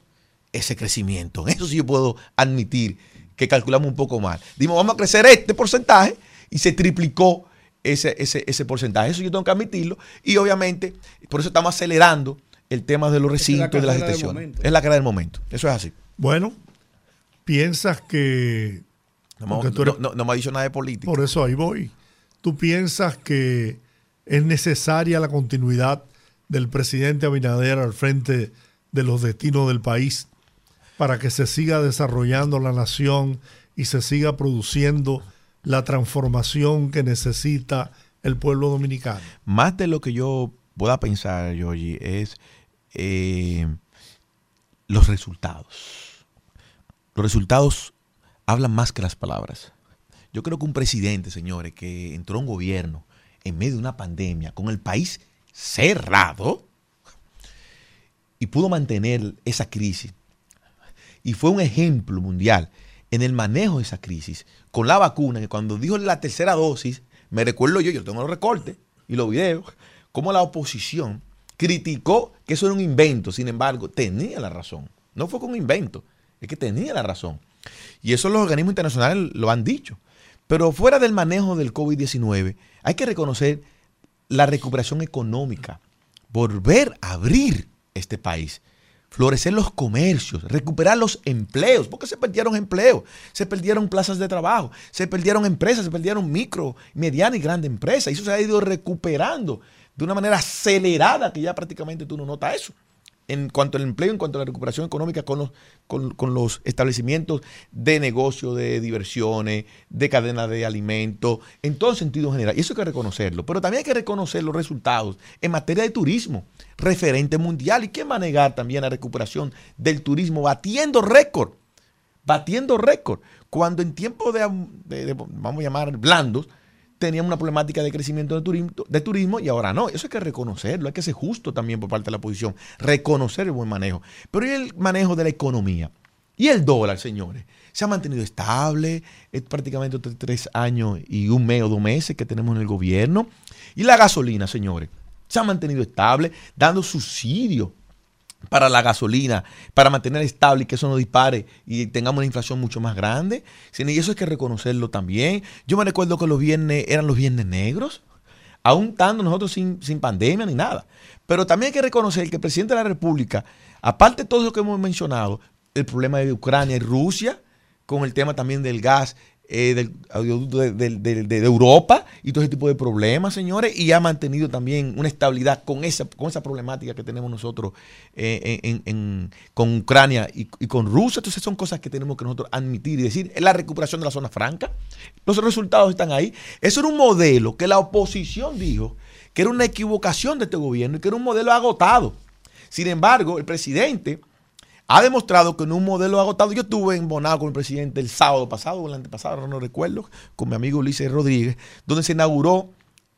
ese crecimiento. Eso sí yo puedo admitir que calculamos un poco mal. Dimos, vamos a crecer este porcentaje y se triplicó ese, ese, porcentaje. Eso yo tengo que admitirlo. Y obviamente, por eso estamos acelerando el tema de los recintos, de las instituciones. Es la cara del momento. Eso es así. Bueno, piensas que... No, no me ha dicho nada de política. Por eso ahí voy. ¿Tú piensas que es necesaria la continuidad del presidente Abinader al frente de los destinos del país para que se siga desarrollando la nación y se siga produciendo la transformación que necesita el pueblo dominicano? Más de lo que yo pueda pensar, Yogi, es eh, los resultados. Los resultados hablan más que las palabras. Yo creo que un presidente, señores, que entró a un gobierno en medio de una pandemia, con el país cerrado, y pudo mantener esa crisis, y fue un ejemplo mundial en el manejo de esa crisis, con la vacuna, que cuando dijo la tercera dosis, me recuerdo yo, yo tengo los recortes y los videos, como la oposición criticó que eso era un invento, sin embargo, tenía la razón. No fue un invento, es que tenía la razón. Y eso los organismos internacionales lo han dicho. Pero fuera del manejo del COVID-19, hay que reconocer la recuperación económica, volver a abrir este país. Florecer los comercios, recuperar los empleos, porque se perdieron empleos, se perdieron plazas de trabajo, se perdieron empresas, se perdieron micro, mediana y grande empresas, y eso se ha ido recuperando de una manera acelerada que ya prácticamente tú no notas eso en cuanto al empleo, en cuanto a la recuperación económica con los, establecimientos de negocio, de diversiones, de cadena de alimentos, en todo sentido general. Y eso hay que reconocerlo. Pero también hay que reconocer los resultados en materia de turismo, referente mundial. ¿Y quién va a negar también la recuperación del turismo batiendo récord? Batiendo récord. Cuando en tiempos de, vamos a llamar, blandos, teníamos una problemática de crecimiento de turismo, y ahora no. Eso hay que reconocerlo, hay que ser justo también por parte de la oposición, reconocer el buen manejo. Pero ¿y el manejo de la economía? Y el dólar, señores, se ha mantenido estable, es prácticamente tres años y un mes o dos meses que tenemos en el gobierno. Y la gasolina, señores, se ha mantenido estable, dando subsidio para la gasolina, para mantener estable y que eso no dispare y tengamos una inflación mucho más grande. Y eso hay que reconocerlo también. Yo me recuerdo que los viernes eran los viernes negros, aún estando nosotros sin, pandemia ni nada. Pero también hay que reconocer que el presidente de la República, aparte de todo lo que hemos mencionado, el problema de Ucrania y Rusia, con el tema también del gas eh, de, Europa y todo ese tipo de problemas, señores, y ha mantenido también una estabilidad con esa, con esa problemática que tenemos nosotros eh, con Ucrania y, con Rusia. Entonces son cosas que tenemos que nosotros admitir y decir. Es la recuperación de la zona franca. Los resultados están ahí. Eso era un modelo que la oposición dijo que era una equivocación de este gobierno y que era un modelo agotado. Sin embargo, el presidente ha demostrado que en un modelo agotado, yo estuve en Bonao con el presidente el sábado pasado o el antepasado, no recuerdo, con mi amigo Ulises Rodríguez, donde se inauguró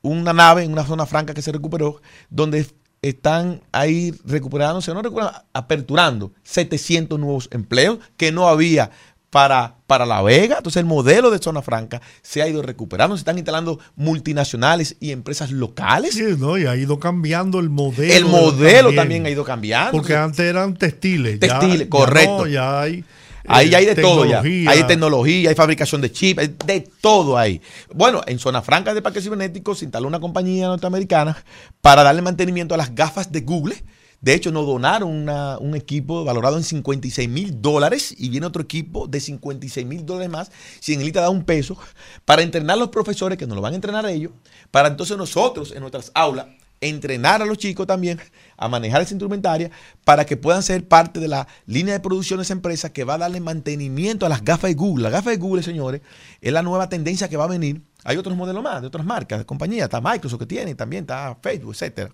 una nave en una zona franca que se recuperó, donde están ahí recuperándose, no recuerdo, aperturando 700 nuevos empleos que no había para, para La Vega. Entonces el modelo de zona franca se ha ido recuperando, se están instalando multinacionales y empresas locales. Sí, ¿no? y ha ido cambiando el modelo. El modelo también, ha ido cambiando. Porque antes eran textiles. Textiles, correcto. Ya, hay... Ahí hay de todo ya. Hay tecnología, hay fabricación de chips, de todo ahí. Bueno, en Zona Franca de Parques Cibernéticos se instaló una compañía norteamericana para darle mantenimiento a las gafas de Google de hecho, nos donaron un equipo valorado en 56 mil dólares y viene otro equipo de 56 mil dólares más. Si en da un peso para entrenar a los profesores que nos lo van a entrenar ellos, para entonces nosotros en nuestras aulas entrenar a los chicos también a manejar esa instrumentaria para que puedan ser parte de la línea de producción de esa empresa que va a darle mantenimiento a las gafas de Google. Las gafas de Google, señores, es la nueva tendencia que va a venir. Hay otros modelos más, de otras marcas, de compañías. Está Microsoft que tiene, también está Facebook, etc.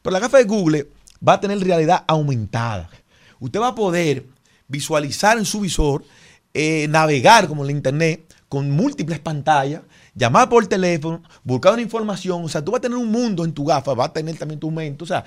Pero la gafa de Google va a tener realidad aumentada. Usted va a poder visualizar en su visor, eh, navegar como en la internet, con múltiples pantallas, llamar por teléfono, buscar una información. O sea, tú vas a tener un mundo en tu gafa, va a tener también tu mente. O sea,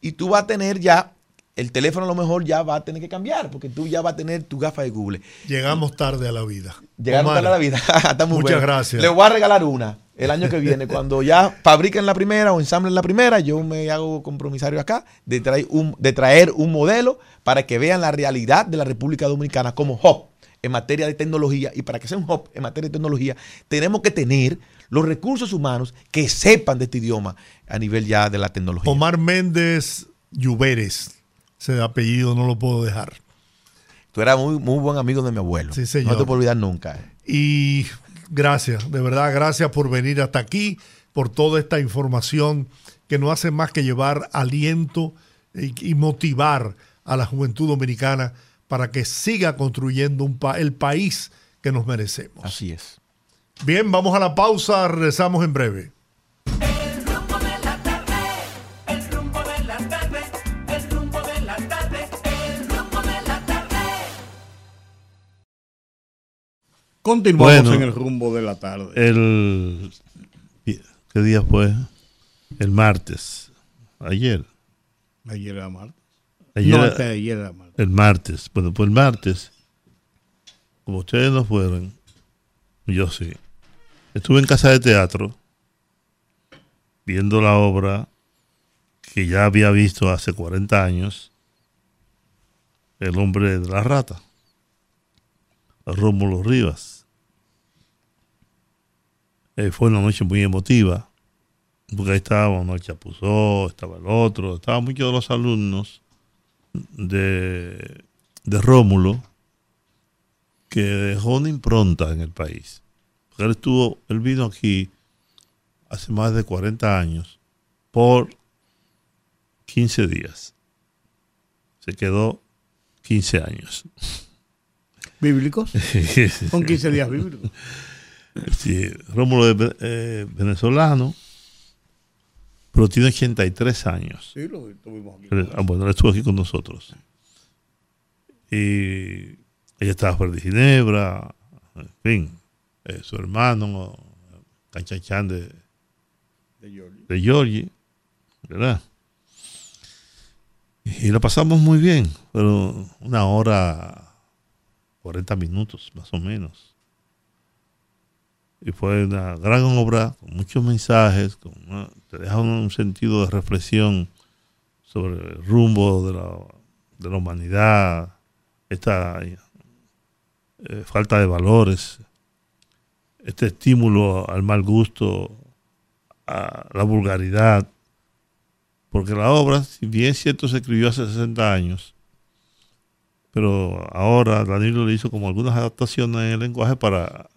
y tú vas a tener ya el teléfono a lo mejor ya va a tener que cambiar, porque tú ya vas a tener tu gafa de Google. Llegamos tarde a la vida. Llegamos tarde a la vida. Muchas gracias. Le voy a regalar una el año que viene. Cuando ya fabriquen la primera o ensamblen la primera, yo me hago compromisario acá de traer un, de traer un modelo para que vean la realidad de la República Dominicana como hub en materia de tecnología. Y para que sea un hub en materia de tecnología, tenemos que tener los recursos humanos que sepan de este idioma a nivel ya de la tecnología. Omar Méndez Lluveres ese apellido no lo puedo dejar. Tú eras muy, muy buen amigo de mi abuelo. Sí, señor. No te puedo olvidar nunca. Y gracias, de verdad, gracias por venir hasta aquí, por toda esta información que no hace más que llevar aliento y, motivar a la juventud dominicana para que siga construyendo un el país que nos merecemos. Así es. Bien, vamos a la pausa, regresamos en breve. Continuamos en el rumbo de la tarde. El, ¿Qué día fue? El martes. Ayer. Ayer era martes. Ayer, no, este ayer era martes. El martes. Bueno, pues el martes, como ustedes no fueron, yo sí. Estuve en casa de teatro viendo la obra que ya había visto hace 40 años, El hombre de la rata. Rómulo Rivas. Eh, fue una noche muy emotiva, porque ahí estaba el Chapuzó, estaba el otro, estaban muchos de los alumnos de, de Rómulo que dejó una impronta en el país. Él estuvo, él vino aquí hace más de 40 años por 15 días. Se quedó 15 años. ¿Bíblicos? Son 15 días bíblicos. Sí, Rómulo es eh, venezolano, pero tiene 83 años. Sí, lo tuvimos aquí. Ah, bueno, él estuvo aquí con nosotros. Y ella estaba fuera de Ginebra, en fin, eh, su hermano, Canchachán de, De Giorgi. de Georgie, ¿verdad? Y la pasamos muy bien, pero una hora, 40 minutos más o menos. Y fue una gran obra, con muchos mensajes, te deja un sentido de reflexión sobre el rumbo de la, de la humanidad, esta eh, falta de valores, este estímulo al mal gusto, a la vulgaridad, porque la obra, si bien cierto, se escribió hace 60 años, pero ahora Danilo le hizo como algunas adaptaciones en el lenguaje para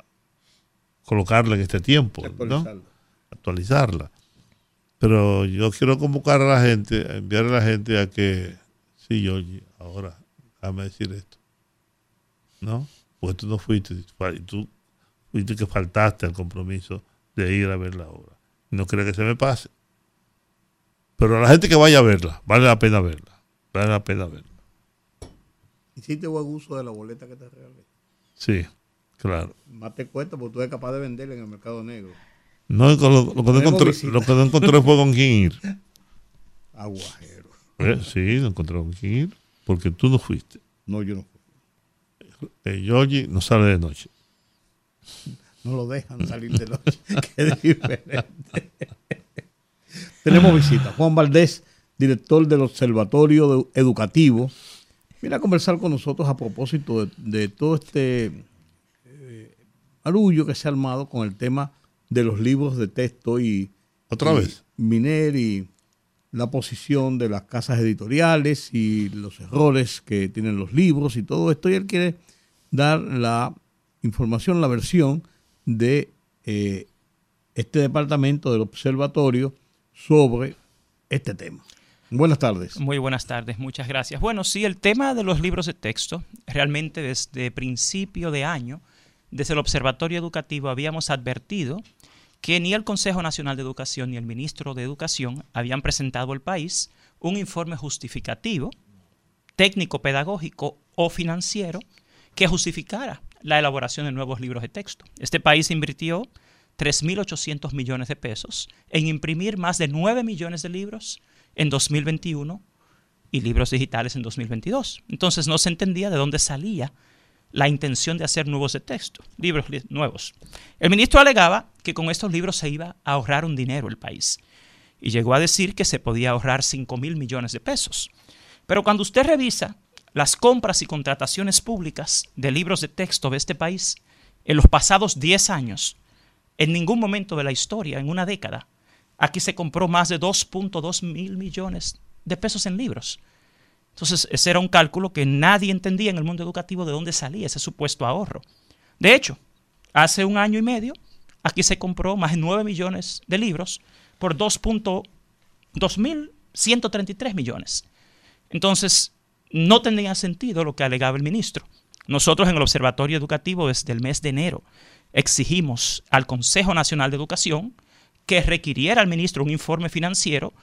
colocarla en este tiempo, ¿no? Actualizarlo. actualizarla. Pero yo quiero convocar a la gente, a enviar a la gente a que, sí, yo ahora, déjame decir esto, ¿no? Porque tú no fuiste, y tú fuiste que faltaste al compromiso de ir a ver la obra. No creo que se me pase. Pero a la gente que vaya a verla, vale la pena verla, vale la pena verla. Hiciste buen uso de la boleta que te regalé. Sí, claro. Más te cuesta porque tú eres capaz de venderla en el mercado negro. No, lo, lo que no encontré, lo que no encontré fue con quién ir. Aguajero. Eh, Sí, lo encontré con quién ir, porque tú no fuiste. No, yo no. Eh, Georgie no sale de noche. No lo dejan salir de noche. Qué diferente. Tenemos visita. Juan Valdés, director del Observatorio Educativo, viene a conversar con nosotros a propósito de, de todo este eh, arullo que se ha armado con el tema de los libros de texto y ¿Otra y vez? Miner y la posición de las casas editoriales y los errores que tienen los libros y todo esto. Y él quiere dar la información, la versión de eh, este departamento del observatorio sobre este tema. Buenas tardes. Muy buenas tardes, muchas gracias. Bueno, sí, el tema de los libros de texto, realmente desde principio de año, desde el Observatorio Educativo habíamos advertido que ni el Consejo Nacional de Educación ni el Ministro de Educación habían presentado al país un informe justificativo, técnico-pedagógico o financiero que justificara la elaboración de nuevos libros de texto. Este país invirtió 3.800 millones de pesos en imprimir más de 9 millones de libros en 2021 y libros digitales en 2022. Entonces no se entendía de dónde salía la intención de hacer nuevos de texto, libros li- nuevos. El ministro alegaba que con estos libros se iba a ahorrar un dinero el país y llegó a decir que se podía ahorrar 5 mil millones de pesos. Pero cuando usted revisa las compras y contrataciones públicas de libros de texto de este país en los pasados 10 años, en ningún momento de la historia, en una década, aquí se compró más de 2.2 mil millones de pesos en libros. Entonces, ese era un cálculo que nadie entendía en el mundo educativo de dónde salía ese supuesto ahorro. De hecho, hace un año y medio, aquí se compró más de 9 millones de libros por 2.133 millones. Entonces, no tenía sentido lo que alegaba el ministro. Nosotros en el Observatorio Educativo desde el mes de enero exigimos al Consejo Nacional de Educación que requiriera al ministro un informe financiero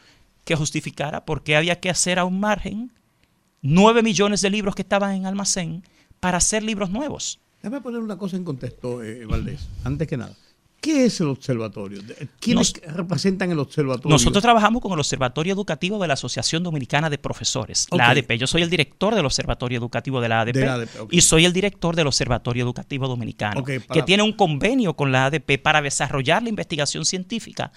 que justificara por qué había que hacer a un margen 9 millones de libros que estaban en almacén para hacer libros nuevos. Déjame poner una cosa en contexto, eh, Valdés, antes que nada. ¿Qué es el observatorio? ¿Quiénes representan el observatorio? Nosotros trabajamos con el Observatorio Educativo de la Asociación Dominicana de Profesores, la. ADP. Yo soy el director del Observatorio Educativo de la ADP, De la ADP, ok. y soy el director del Observatorio Educativo Dominicano, que tiene un convenio con la ADP para desarrollar la investigación científica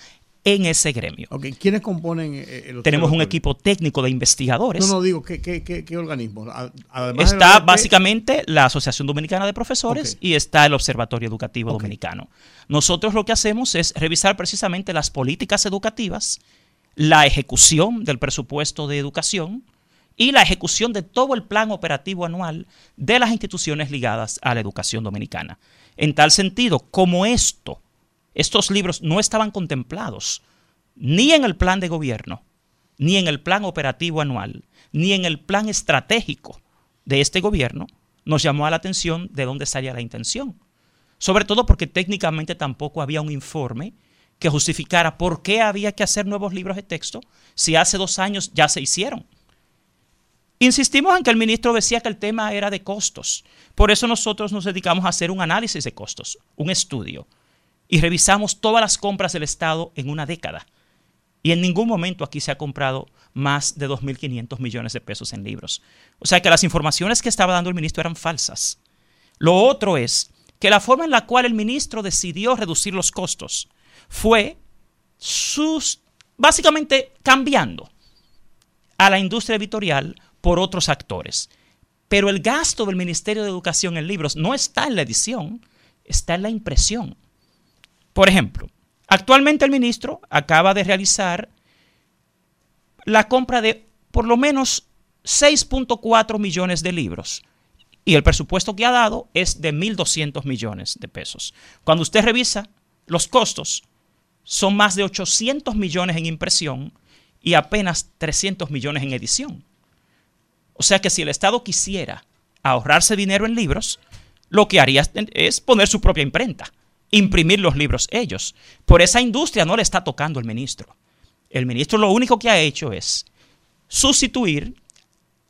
en ese gremio. Ok, ¿Quiénes componen eh, el observatorio? Tenemos un equipo técnico de investigadores. No, no, digo, ¿qué, qué, qué, Además la Está básicamente la Asociación Dominicana de Profesores y está el Observatorio Educativo. Dominicano. Nosotros lo que hacemos es revisar precisamente las políticas educativas, la ejecución del presupuesto de educación y la ejecución de todo el plan operativo anual de las instituciones ligadas a la educación dominicana. En tal sentido, como esto, estos libros no estaban contemplados ni en el plan de gobierno, ni en el plan operativo anual, ni en el plan estratégico de este gobierno, nos llamó a la atención de dónde salía la intención. Sobre todo porque técnicamente tampoco había un informe que justificara por qué había que hacer nuevos libros de texto si hace dos años ya se hicieron. Insistimos en que el ministro decía que el tema era de costos. Por eso nosotros nos dedicamos a hacer un análisis de costos, un estudio, y revisamos todas las compras del Estado en una década. Y en ningún momento aquí se ha comprado más de 2.500 millones de pesos en libros. O sea que las informaciones que estaba dando el ministro eran falsas. Lo otro es que la forma en la cual el ministro decidió reducir los costos fue básicamente cambiando a la industria editorial por otros actores. Pero el gasto del Ministerio de Educación en libros no está en la edición, está en la impresión. Por ejemplo, Actualmente el ministro acaba de realizar la compra de por lo menos 6.4 millones de libros. Y el presupuesto que ha dado es de 1.200 millones de pesos. Cuando usted revisa los costos, son más de 800 millones en impresión y apenas 300 millones en edición. O sea que si el Estado quisiera ahorrarse dinero en libros, lo que haría es poner su propia imprenta imprimir los libros ellos. Por esa industria no le está tocando el ministro. El ministro lo único que ha hecho es sustituir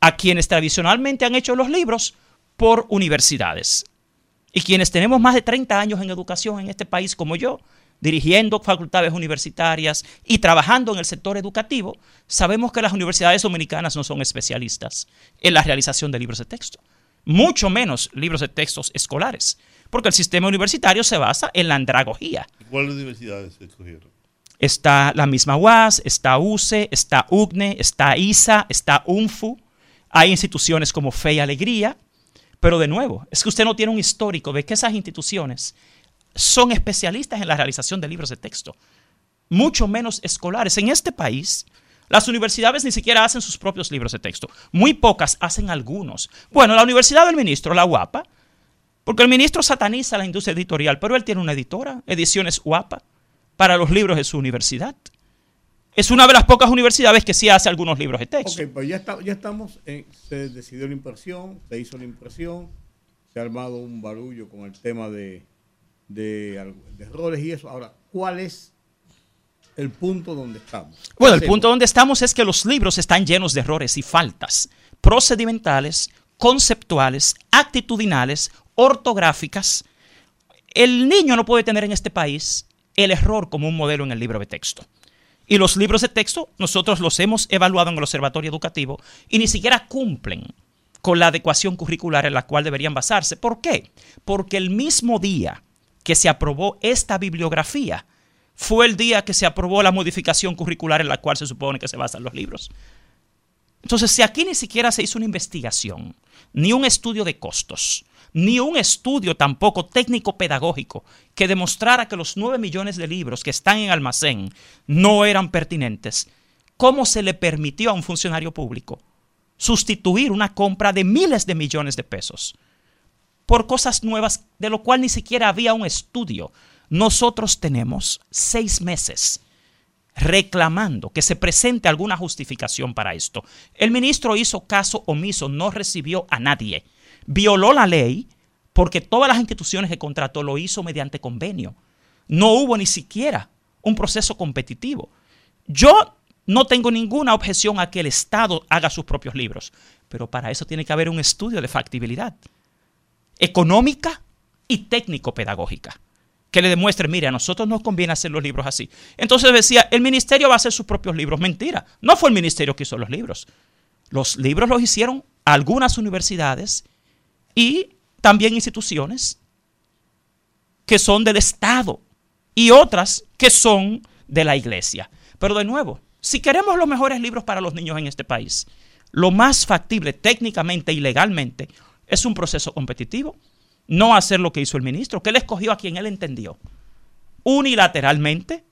a quienes tradicionalmente han hecho los libros por universidades. Y quienes tenemos más de 30 años en educación en este país como yo, dirigiendo facultades universitarias y trabajando en el sector educativo, sabemos que las universidades dominicanas no son especialistas en la realización de libros de texto, mucho menos libros de textos escolares porque el sistema universitario se basa en la andragogía. ¿Cuáles universidades se escogieron? Está la misma UAS, está UCE, está UGNE, está ISA, está UNFU. Hay instituciones como Fe y Alegría. Pero de nuevo, es que usted no tiene un histórico de que esas instituciones son especialistas en la realización de libros de texto, mucho menos escolares. En este país, las universidades ni siquiera hacen sus propios libros de texto. Muy pocas hacen algunos. Bueno, la Universidad del Ministro, la UAPA, porque el ministro sataniza la industria editorial, pero él tiene una editora, Ediciones UAPA, para los libros de su universidad. Es una de las pocas universidades que sí hace algunos libros de texto. Ok, pues ya, ya estamos, se decidió la impresión, se hizo la impresión, se ha armado un barullo con el tema de, de, de errores y eso. Ahora, ¿cuál es el punto donde estamos? Bueno, el punto donde estamos es que los libros están llenos de errores y faltas procedimentales, conceptuales, actitudinales ortográficas, el niño no puede tener en este país el error como un modelo en el libro de texto. Y los libros de texto nosotros los hemos evaluado en el Observatorio Educativo y ni siquiera cumplen con la adecuación curricular en la cual deberían basarse. ¿Por qué? Porque el mismo día que se aprobó esta bibliografía fue el día que se aprobó la modificación curricular en la cual se supone que se basan los libros. Entonces, si aquí ni siquiera se hizo una investigación, ni un estudio de costos, ni un estudio tampoco técnico-pedagógico que demostrara que los 9 millones de libros que están en almacén no eran pertinentes, ¿cómo se le permitió a un funcionario público sustituir una compra de miles de millones de pesos por cosas nuevas de lo cual ni siquiera había un estudio? Nosotros tenemos seis meses reclamando que se presente alguna justificación para esto. El ministro hizo caso omiso, no recibió a nadie violó la ley porque todas las instituciones que contrató lo hizo mediante convenio. No hubo ni siquiera un proceso competitivo. Yo no tengo ninguna objeción a que el Estado haga sus propios libros, pero para eso tiene que haber un estudio de factibilidad económica y técnico-pedagógica que le demuestre, mire, a nosotros nos conviene hacer los libros así. Entonces decía, el ministerio va a hacer sus propios libros. Mentira, no fue el ministerio que hizo los libros. Los libros los hicieron algunas universidades y también instituciones que son del Estado y otras que son de la iglesia. Pero de nuevo, si queremos los mejores libros para los niños en este país, lo más factible técnicamente y legalmente es un proceso competitivo, no hacer lo que hizo el ministro, que él escogió a quien él entendió, unilateralmente,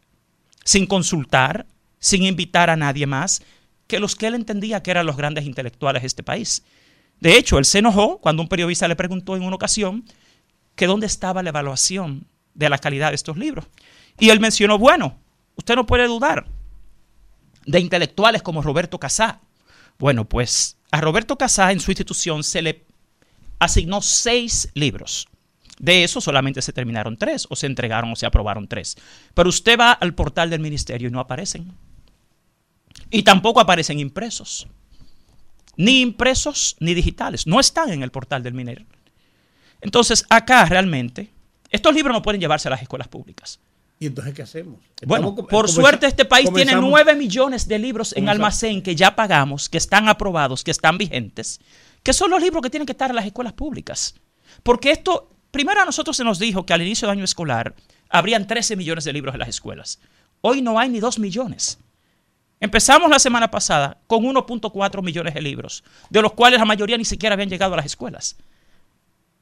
sin consultar, sin invitar a nadie más, que los que él entendía que eran los grandes intelectuales de este país. De hecho, él se enojó cuando un periodista le preguntó en una ocasión que dónde estaba la evaluación de la calidad de estos libros. Y él mencionó, bueno, usted no puede dudar de intelectuales como Roberto Casá. Bueno, pues a Roberto Casá en su institución se le asignó seis libros. De eso solamente se terminaron tres, o se entregaron o se aprobaron tres. Pero usted va al portal del ministerio y no aparecen. Y tampoco aparecen impresos. Ni impresos ni digitales. No están en el portal del minero. Entonces, acá realmente, estos libros no pueden llevarse a las escuelas públicas. ¿Y entonces qué hacemos? bueno, por suerte este país tiene nueve millones de libros en almacén que ya pagamos, que están aprobados, que están vigentes, que son los libros que tienen que estar en las escuelas públicas. Porque esto, primero a nosotros se nos dijo que al inicio del año escolar habrían 13 millones de libros en las escuelas. Hoy no hay ni 2 millones. Empezamos la semana pasada con 1.4 millones de libros, de los cuales la mayoría ni siquiera habían llegado a las escuelas.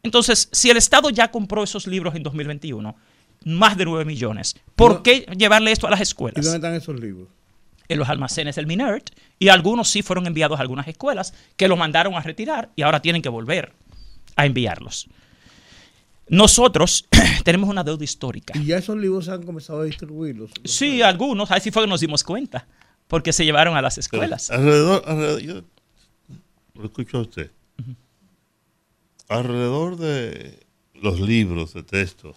Entonces, si el Estado ya compró esos libros en 2021, más de 9 millones, ¿por qué llevarle esto a las escuelas? ¿Y dónde están esos libros? En los almacenes del MINERT, y algunos sí fueron enviados a algunas escuelas que los mandaron a retirar y ahora tienen que volver a enviarlos. Nosotros tenemos una deuda histórica. ¿Y ya esos libros han comenzado a distribuirlos? Sí, algunos, así fue que nos dimos cuenta, porque se llevaron a las escuelas. alrededor, alrededor yo lo escucho a usted alrededor de los libros de texto,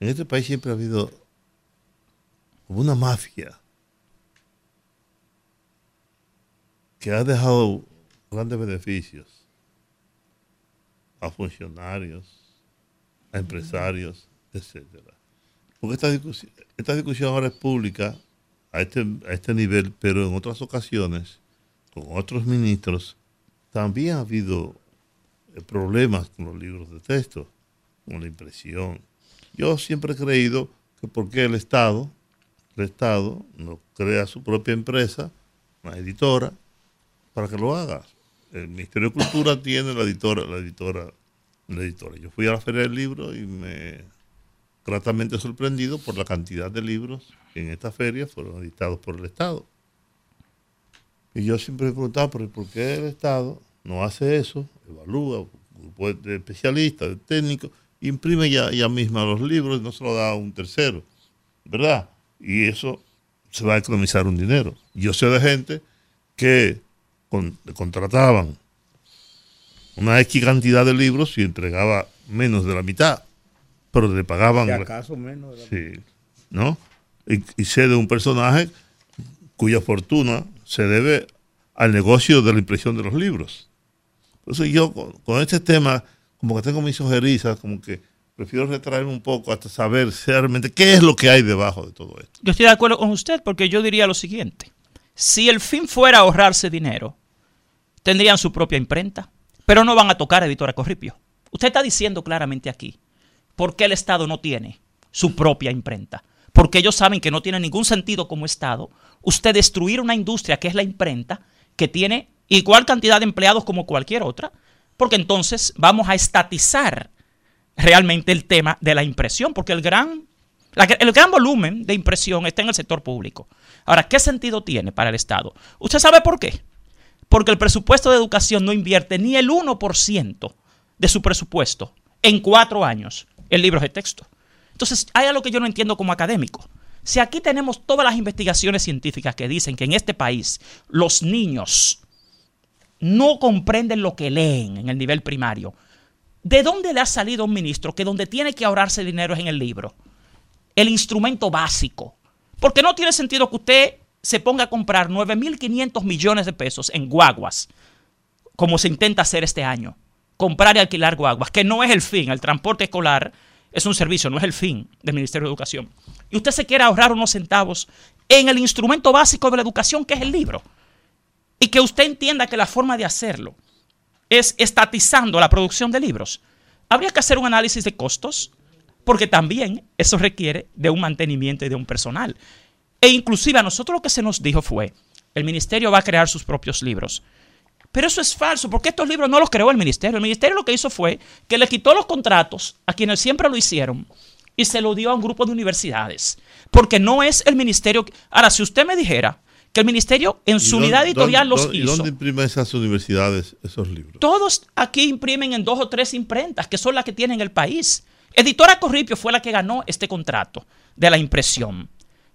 en este país siempre ha habido una mafia que ha dejado grandes beneficios a funcionarios, a empresarios, etcétera. Porque esta discusión, esta discusión ahora es pública a este, a este nivel, pero en otras ocasiones, con otros ministros, también ha habido problemas con los libros de texto, con la impresión. Yo siempre he creído que porque el Estado, el Estado no crea su propia empresa, una editora, para que lo haga. El Ministerio de Cultura tiene la editora, la editora, la editora. Yo fui a la Feria del Libro y me gratamente sorprendido por la cantidad de libros que en esta feria fueron editados por el Estado. Y yo siempre me preguntaba, ¿por qué el Estado no hace eso, evalúa, un grupo de especialistas, de técnicos, imprime ya, ya misma los libros y no se lo da a un tercero, ¿verdad? Y eso se va a economizar un dinero. Yo sé de gente que contrataban una X cantidad de libros y entregaba menos de la mitad, pero le pagaban... acaso menos Sí, ¿no? Y, sé de un personaje cuya fortuna se debe al negocio de la impresión de los libros. Entonces yo con, este tema, como que tengo mis ojerizas, como que prefiero retraerme un poco hasta saber realmente qué es lo que hay debajo de todo esto. Yo estoy de acuerdo con usted porque yo diría lo siguiente. Si el fin fuera ahorrarse dinero, tendrían su propia imprenta, pero no van a tocar a Editora Corripio. Usted está diciendo claramente aquí por qué el Estado no tiene su propia imprenta. Porque ellos saben que no tiene ningún sentido como Estado usted destruir una industria que es la imprenta, que tiene igual cantidad de empleados como cualquier otra, porque entonces vamos a estatizar realmente el tema de la impresión, porque el gran, el gran volumen de impresión está en el sector público. Ahora, ¿qué sentido tiene para el Estado? ¿Usted sabe por qué? Porque el presupuesto de educación no invierte ni el 1% de su presupuesto en cuatro años en libros de texto. Entonces, hay algo que yo no entiendo como académico. Si aquí tenemos todas las investigaciones científicas que dicen que en este país los niños no comprenden lo que leen en el nivel primario. ¿De dónde le ha salido un ministro que donde tiene que ahorrarse dinero es en el libro? El instrumento básico. Porque no tiene sentido que usted se ponga a comprar 9.500 millones de pesos en guaguas, como se intenta hacer este año. Comprar y alquilar guaguas, que no es el fin. El transporte escolar es un servicio, no es el fin del Ministerio de Educación. Y usted se quiere ahorrar unos centavos en el instrumento básico de la educación, que es el libro y que usted entienda que la forma de hacerlo es estatizando la producción de libros. Habría que hacer un análisis de costos, porque también eso requiere de un mantenimiento y de un personal. E inclusive a nosotros lo que se nos dijo fue, el ministerio va a crear sus propios libros. Pero eso es falso, porque estos libros no los creó el ministerio. El ministerio lo que hizo fue que le quitó los contratos a quienes siempre lo hicieron y se lo dio a un grupo de universidades. Porque no es el ministerio... Ahora, si usted me dijera que el ministerio en su unidad editorial los hizo. ¿Y dónde imprimen esas universidades esos libros? Todos aquí imprimen en dos o tres imprentas, que son las que tienen el país. Editora Corripio fue la que ganó este contrato de la impresión.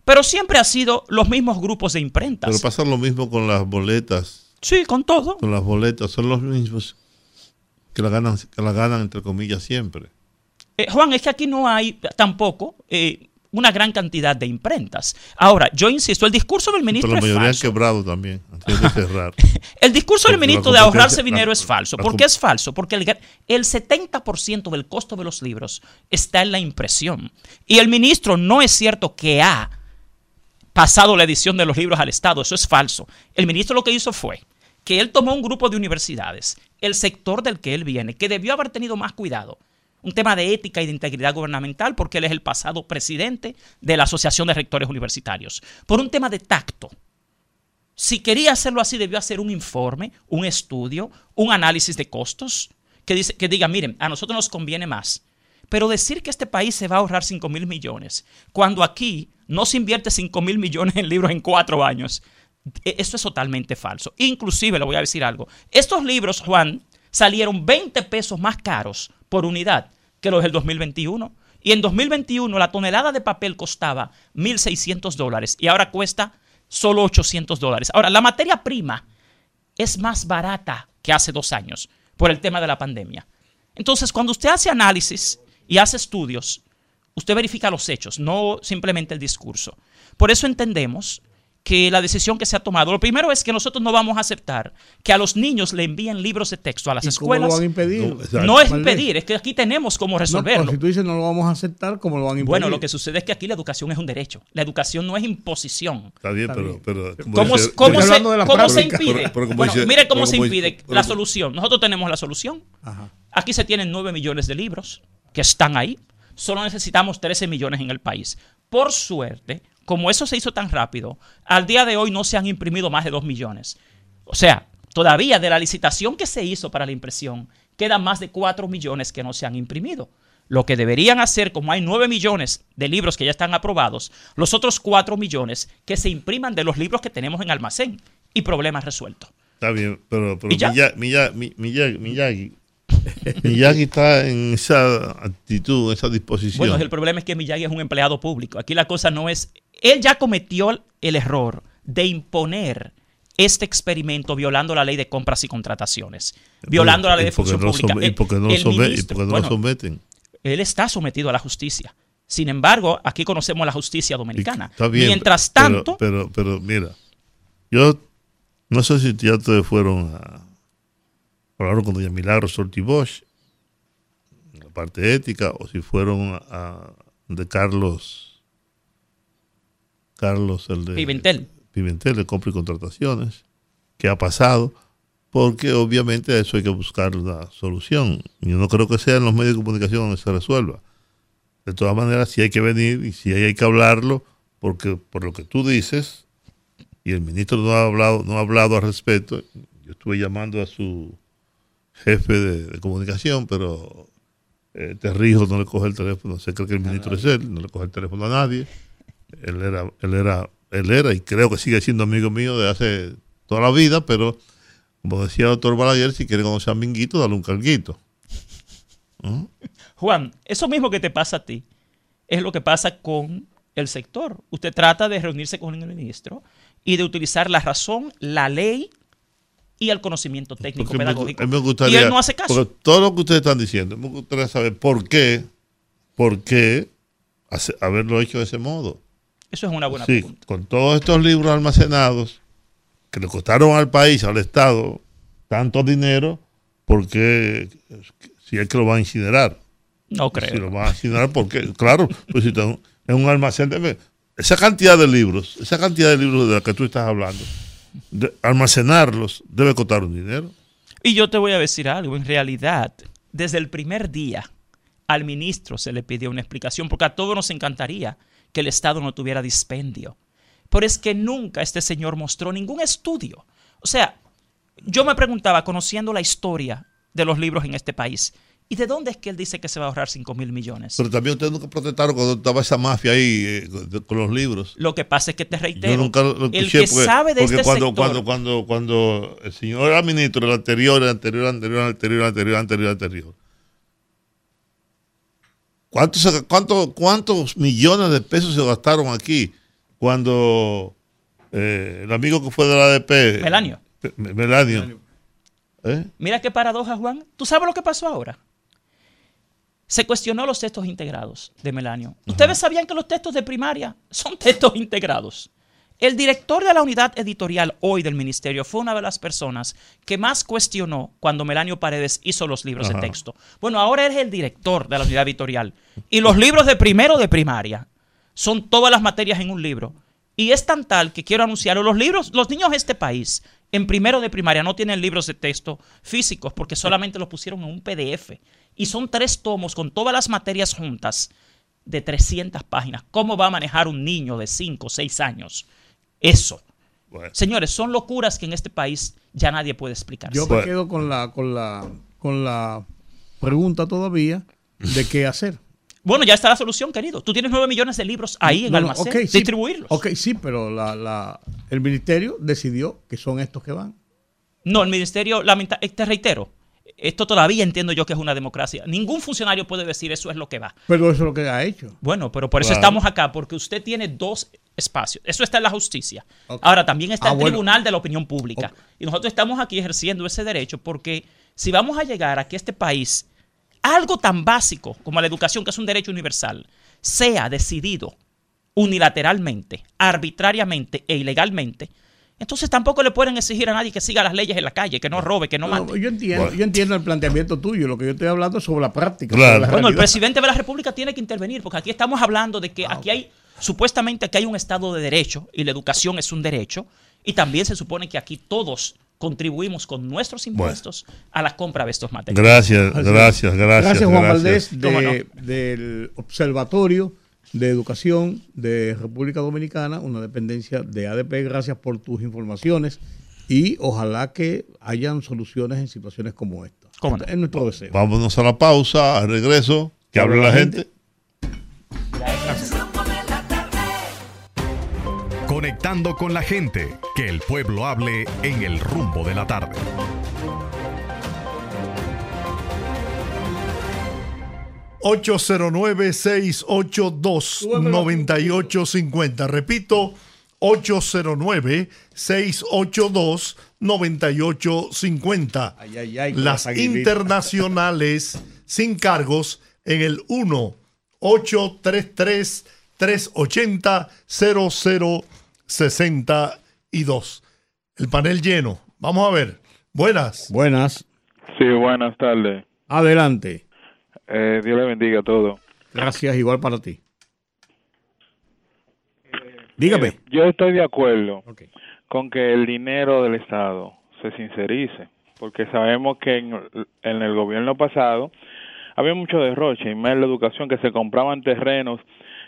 Pero siempre ha sido los mismos grupos de imprentas. Pero pasa lo mismo con las boletas. Sí, con todo. Con las boletas, son los mismos que la ganan, que la ganan entre comillas siempre. Eh, Juan, es que aquí no hay tampoco eh, una gran cantidad de imprentas. Ahora, yo insisto, el discurso del ministro Pero la mayoría es falso. quebrado también, antes de cerrar. el discurso del ministro de ahorrarse dinero la- es falso. la ¿Por qué es falso? Porque el, el 70% del costo de los libros está en la impresión. Y el ministro no es cierto que ha pasado la edición de los libros al Estado. Eso es falso. El ministro lo que hizo fue que él tomó un grupo de universidades, el sector del que él viene, que debió haber tenido más cuidado. Un tema de ética y de integridad gubernamental, porque él es el pasado presidente de la Asociación de Rectores Universitarios. Por un tema de tacto. Si quería hacerlo así, debió hacer un informe, un estudio, un análisis de costos, que, que diga, miren, a nosotros nos conviene más. Pero decir que este país se va a ahorrar 5 mil millones, cuando aquí no se invierte 5 mil millones en libros en cuatro años, eso es totalmente falso. Inclusive, le voy a decir algo, estos libros, Juan, salieron 20 pesos más caros por unidad que los del 2021. Y en 2021 la tonelada de papel costaba 1.600 dólares y ahora cuesta solo 800 dólares. Ahora, la materia prima es más barata que hace dos años por el tema de la pandemia. Entonces, cuando usted hace análisis y hace estudios, usted verifica los hechos, no simplemente el discurso. Por eso entendemos que la decisión que se ha tomado, lo primero es que nosotros no vamos a aceptar que a los niños le envíen libros de texto a las ¿Y cómo escuelas. lo van a impedir? No. No es impedir, es que aquí tenemos cómo No, resolverlo. pero si tú dices no lo vamos a aceptar, ¿cómo lo van a impedir? Bueno, lo que sucede es que aquí la educación es un derecho. La educación no es imposición. Está bien, Está pero, bien. pero como ¿Cómo, dice- cómo Estoy se, hablando de la cómo se práctica. impide? Pero- pero como Bueno, dice- mire cómo se impide dice- la solución. Nosotros tenemos la solución. Ajá. Aquí se tienen 9 millones de libros que están ahí. Solo necesitamos 13 millones en el país. Por suerte, como eso se hizo tan rápido, al día de hoy no se han imprimido más de 2 millones. O sea, todavía de la licitación que se hizo para la impresión, quedan más de 4 millones que no se han imprimido. Lo que deberían hacer, como hay 9 millones de libros que ya están aprobados, los otros 4 millones que se impriman de los libros que tenemos en almacén y problemas resueltos. Está bien, pero, pero ¿Y ya? Miya- Miya- Mi- Miyagi, Miyagi, Miyagi está en esa actitud, en esa disposición. Bueno, el problema es que Miyagi es un empleado público. Aquí la cosa no es. Él ya cometió el error de imponer este experimento violando la ley de compras y contrataciones, violando la ley de ¿Y por qué función no pública. ¿Y El- por qué no lo el ministro- no bueno, someten? él está sometido a la justicia. Sin embargo, aquí conocemos la justicia dominicana. Está bien, Mientras pero- tanto, Pero, pero, mira, yo no sé si ya ustedes fueron a. Hablaron con doña Milagros Bosch en la parte ética, o si fueron a. de Carlos. Carlos, el de. Pimentel. Pimentel de compra y contrataciones. ¿Qué ha pasado? Porque obviamente a eso hay que buscar una solución. Yo no creo que sea en los medios de comunicación donde se resuelva. De todas maneras, sí hay que venir y sí hay que hablarlo, porque por lo que tú dices, y el ministro no ha hablado, no ha hablado al respecto, yo estuve llamando a su jefe de, de comunicación, pero eh, Terrijo no le coge el teléfono, se cree que el ministro es él, no le coge el teléfono a nadie. Él era, él era, él era, y creo que sigue siendo amigo mío de hace toda la vida, pero como decía el doctor Balaguer, si quiere conocer a Minguito, dale un carguito. ¿no? Juan, eso mismo que te pasa a ti es lo que pasa con el sector. Usted trata de reunirse con el ministro y de utilizar la razón, la ley y el conocimiento técnico me, pedagógico. me gustaría, y él no hace caso. Todo lo que ustedes están diciendo, me gustaría saber por qué, por qué hace- haberlo hecho de ese modo. Eso es una buena Sí, pregunta. con todos estos libros almacenados que le costaron al país, al Estado, tanto dinero, porque si es que lo va a incinerar. No Si creo. lo va a incinerar, porque, claro, pues si en un almacén, de, esa cantidad de libros, esa cantidad de libros de la que tú estás hablando, almacenarlos debe costar un dinero. Y yo te voy a decir algo. En realidad, desde el primer día al ministro se le pidió una explicación, porque a todos nos encantaría que el Estado no tuviera dispendio. Pero es que nunca este señor mostró ningún estudio. O sea, yo me preguntaba, conociendo la historia de los libros en este país, ¿Y de dónde es que él dice que se va a ahorrar 5 mil millones? Pero también ustedes nunca protestaron cuando estaba esa mafia ahí eh, con los libros. Lo que pasa es que te reitero, Yo nunca lo el escuché que porque, sabe de porque este cuando, sector, cuando, cuando, cuando el señor era ministro, el anterior, el anterior, el anterior, el anterior, el anterior, el anterior, el anterior. ¿Cuántos, cuánto- ¿Cuántos millones de pesos se gastaron aquí cuando eh, el amigo que fue de la ADP? Melanio. Melanio. ¿Eh? Mira qué paradoja, Juan. ¿Tú sabes lo que pasó ahora? Se cuestionó los textos integrados de Melanio. ¿Ustedes sabían que los textos de primaria son textos integrados? El director de la unidad editorial hoy del ministerio fue una de las personas que más cuestionó cuando Melanio Paredes hizo los libros Ajá. de texto. Bueno, ahora es el director de la unidad editorial. Y los libros de primero de primaria son todas las materias en un libro. Y es tan tal que quiero anunciarlo. Los libros, los niños de este país, en primero de primaria, no tienen libros de texto físicos porque solamente los pusieron en un PDF. Y son tres tomos con todas las materias juntas de 300 páginas. ¿Cómo va a manejar un niño de 5 o 6 años eso? Bueno. Señores, son locuras que en este país ya nadie puede explicar. Yo me Bueno. quedo con la, con la, con la pregunta todavía de qué hacer. Bueno, ya está la solución, querido. Tú tienes 9 millones de libros ahí en No, no, almacén. sí. Distribuirlos. Ok, sí, pero la, la, el ministerio decidió que son estos que van. No, el ministerio, lamenta, eh, te reitero, esto todavía entiendo yo que es una democracia. Ningún funcionario puede decir eso es lo que va. Pero eso es lo que ha hecho. Bueno, pero por eso Claro. estamos acá, porque usted tiene dos espacios. Eso está en la justicia. Ahora también está Ah, el bueno. Tribunal de la Opinión Pública. Y nosotros estamos aquí ejerciendo ese derecho porque si vamos a llegar a que este país, algo tan básico como la educación, que es un derecho universal, sea decidido unilateralmente, arbitrariamente e ilegalmente, entonces tampoco le pueden exigir a nadie que siga las leyes en la calle, que no robe, que no No, mate. yo entiendo, Bueno. yo entiendo el planteamiento tuyo. Lo que yo estoy hablando es sobre la práctica. Claro. sobre la Bueno, el presidente de la República tiene que intervenir, porque aquí estamos hablando de que aquí hay, supuestamente aquí hay un Estado de Derecho, y la educación es un derecho, y también se supone que aquí todos contribuimos con nuestros impuestos a la compra de estos materiales. Gracias, gracias, gracias. Gracias, Juan gracias. Valdés, de- ¿Cómo no? del Observatorio de Educación de República Dominicana, una dependencia de ADP. Gracias por tus informaciones y ojalá que hayan soluciones en situaciones como esta. ¿Cómo no? Es nuestro deseo. Vámonos a la pausa, al regreso. Que hable la gente. Conectando con la gente, que el pueblo hable en el rumbo de la tarde. ...809-682-9850. Repito, 809-682-9850. Ay, ay, ay, con Las internacionales sin cargos en el 1-833-380-0062. El panel lleno. Vamos a ver. Buenas. Buenas. Sí, buenas tardes. Adelante. Eh, Dios le bendiga a todos. Gracias, igual para ti. Dígame. Eh, yo estoy de acuerdo con que el dinero del Estado se sincerice, porque sabemos que en, en el gobierno pasado había mucho derroche, y más en la educación, que se compraban terrenos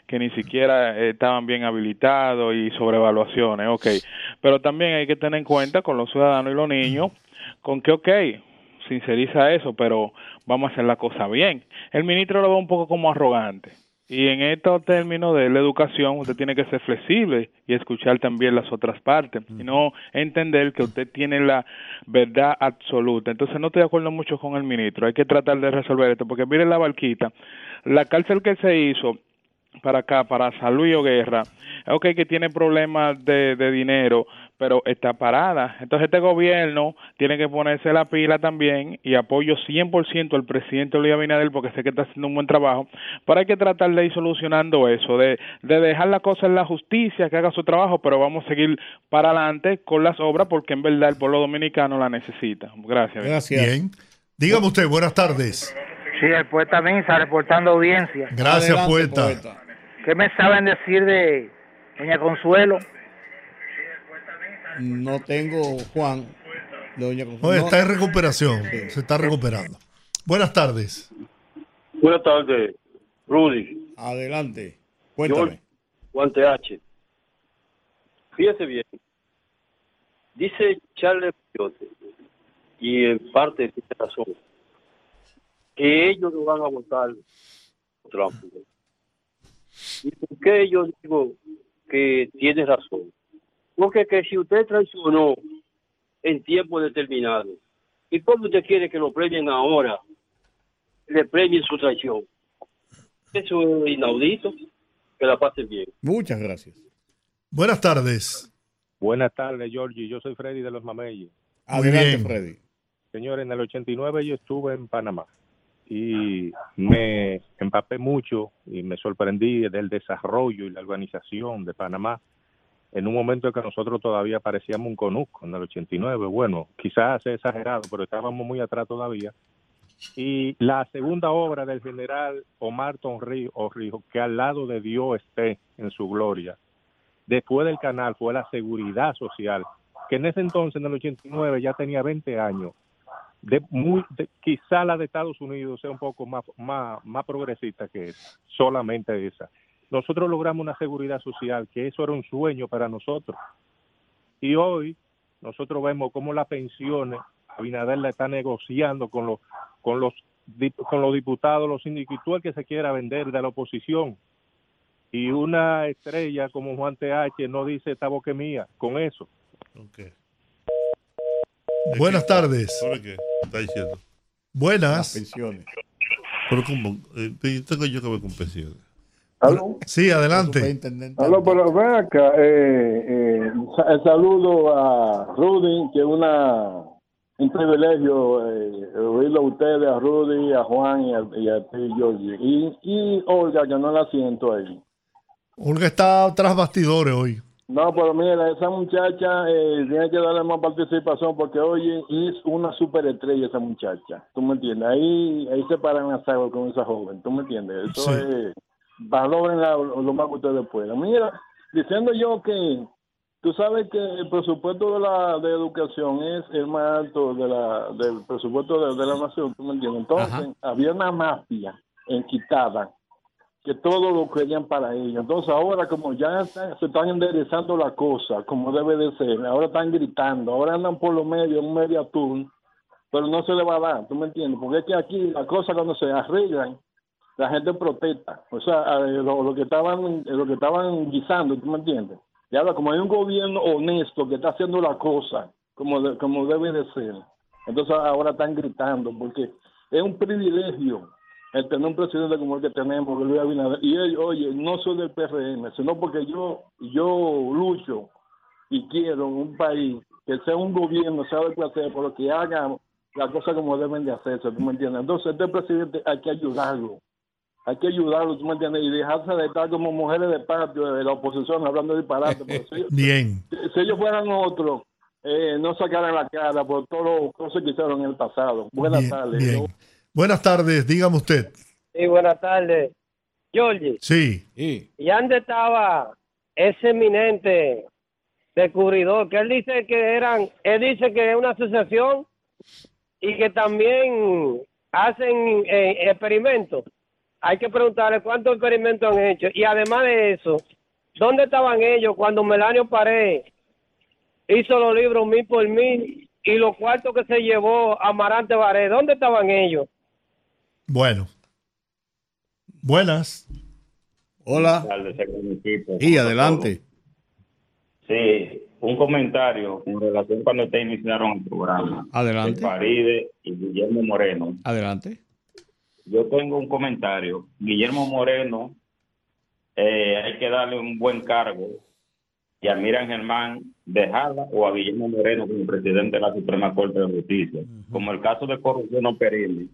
que ni siquiera eh, estaban bien habilitados y sobrevaluaciones, ok. Pero también hay que tener en cuenta con los ciudadanos y los niños, con que, ok, sinceriza eso, pero vamos a hacer la cosa bien. El ministro lo ve un poco como arrogante. Y en estos términos de la educación, usted tiene que ser flexible y escuchar también las otras partes, y no entender que usted tiene la verdad absoluta. Entonces, no estoy de acuerdo mucho con el ministro. Hay que tratar de resolver esto, porque mire la barquita. La cárcel que se hizo para acá, para San Luis o Guerra, ok que tiene problemas de, de dinero, pero está parada. Entonces este gobierno tiene que ponerse la pila también y apoyo 100% al presidente Luis Abinader porque sé que está haciendo un buen trabajo, pero hay que tratar de ir solucionando eso, de, de dejar la cosa en la justicia, que haga su trabajo, pero vamos a seguir para adelante con las obras porque en verdad el pueblo dominicano la necesita. Gracias. Gracias. Bien. Dígame usted, buenas tardes. Sí, el poeta Misa reportando audiencia. Gracias, Adelante, poeta. ¿Qué me saben decir de Doña Consuelo? No tengo, Juan. Doña está en recuperación. Se está recuperando. Buenas tardes. Buenas tardes, Rudy, Adelante. Cuéntame. Guante H. Fíjese bien. Dice Charles Piote, y en parte tiene razón, que ellos no van a votar por Trump. ¿Y por qué yo digo que tiene razón? Porque que si usted traicionó en tiempo determinado, ¿y cómo usted quiere que lo premien ahora? Le premien su traición. Eso es inaudito. Que la pasen bien. Muchas gracias. Buenas tardes. Buenas tardes, Georgie. Yo soy Freddy de los Mameyes. Adelante, Freddy. Señor, en el 89 yo estuve en Panamá y me empapé mucho y me sorprendí del desarrollo y la organización de Panamá en un momento en que nosotros todavía parecíamos un conuco en el 89. Bueno, quizás es exagerado, pero estábamos muy atrás todavía. Y la segunda obra del general Omar Torrijos, que al lado de Dios esté en su gloria, después del canal fue la seguridad social, que en ese entonces, en el 89, ya tenía 20 años. De muy, quizá la de Estados Unidos sea un poco más, más, más progresista que esa, solamente esa. Nosotros logramos una seguridad social, que eso era un sueño para nosotros. Y hoy nosotros vemos cómo las pensiones, Abinader la está negociando con los, con los, con los diputados, los sindicatos, que se quiera vender de la oposición y una estrella como Juan TH no dice esta boca mía con eso. Buenas tardes. ¿Sobre qué está diciendo? Buenas. pensiones. Pero como, eh, tengo yo que ver con pensiones. ¿Aló? Sí, adelante. Aló, pero ven acá. Eh, eh, sa- saludo a Rudy, que es una, un privilegio eh, oírlo a ustedes, a Rudy, a Juan y a, y a ti, Georgie. Y, y Olga, que no la siento ahí. Olga está tras bastidores hoy. No, pero mira, esa muchacha eh, tiene que darle más participación porque, oye, es una superestrella esa muchacha. ¿Tú me entiendes? Ahí, ahí se paran las aguas con esa joven. ¿Tú me entiendes? Eso Sí. es. Valoren lo más que ustedes puedan. Mira, diciendo yo que tú sabes que el presupuesto de la de educación es el más alto de la, del presupuesto de, de la nación. ¿Tú me entiendes? Entonces, había una mafia en quitada que todo lo querían para ellos. Entonces ahora como ya está- se están enderezando la cosa, como debe de ser, ahora están gritando, ahora andan por los medios, un media pero no se le va a dar, ¿tú me entiendes? Porque es que aquí las cosas cuando se arreglan, la gente protesta, o sea, lo, que estaban lo que estaban guisando, ¿tú me entiendes? Y ahora como hay un gobierno honesto que está haciendo la cosa como, como debe de ser, entonces ahora están gritando, porque es un privilegio el tener un presidente como el que tenemos, Luis Abinader. Y él, oye, no soy del PRM, sino porque yo, yo lucho y quiero un país que sea un gobierno, sea de clase, pero que haga las cosas como deben de hacerse, ¿tú me entiendes? Entonces, este presidente hay que ayudarlo. Hay que ayudarlo, ¿tú me entiendes? Y dejarse de estar como mujeres de patio de la oposición hablando de disparate. Si, Bien. si ellos fueran otros, eh, no sacaran la cara por todas las cosas que hicieron en el pasado. Buenas Bien, tardes. bien. Buenas tardes, dígame usted. Sí, buenas tardes. Georgie, Sí. ¿y dónde estaba ese eminente descubridor? Que él dice que eran, él dice que es una asociación y que también hacen eh, experimentos. Hay que preguntarle cuántos experimentos han hecho. Y además de eso, ¿dónde estaban ellos cuando Melanio Pared hizo los libros mil por mil y los cuartos que se llevó Amarante Baré? ¿Dónde estaban ellos? Bueno. Buenas. Hola. Y adelante. Sí, un comentario con relación cuando ustedes iniciaron el programa. Adelante. De Faride y Guillermo Moreno. Adelante. Yo tengo un comentario. Guillermo Moreno, eh, hay que darle un buen cargo y a Miriam Germán dejarla o a Guillermo Moreno como presidente de la Suprema Corte de Justicia. Como el caso de corrupción no perible.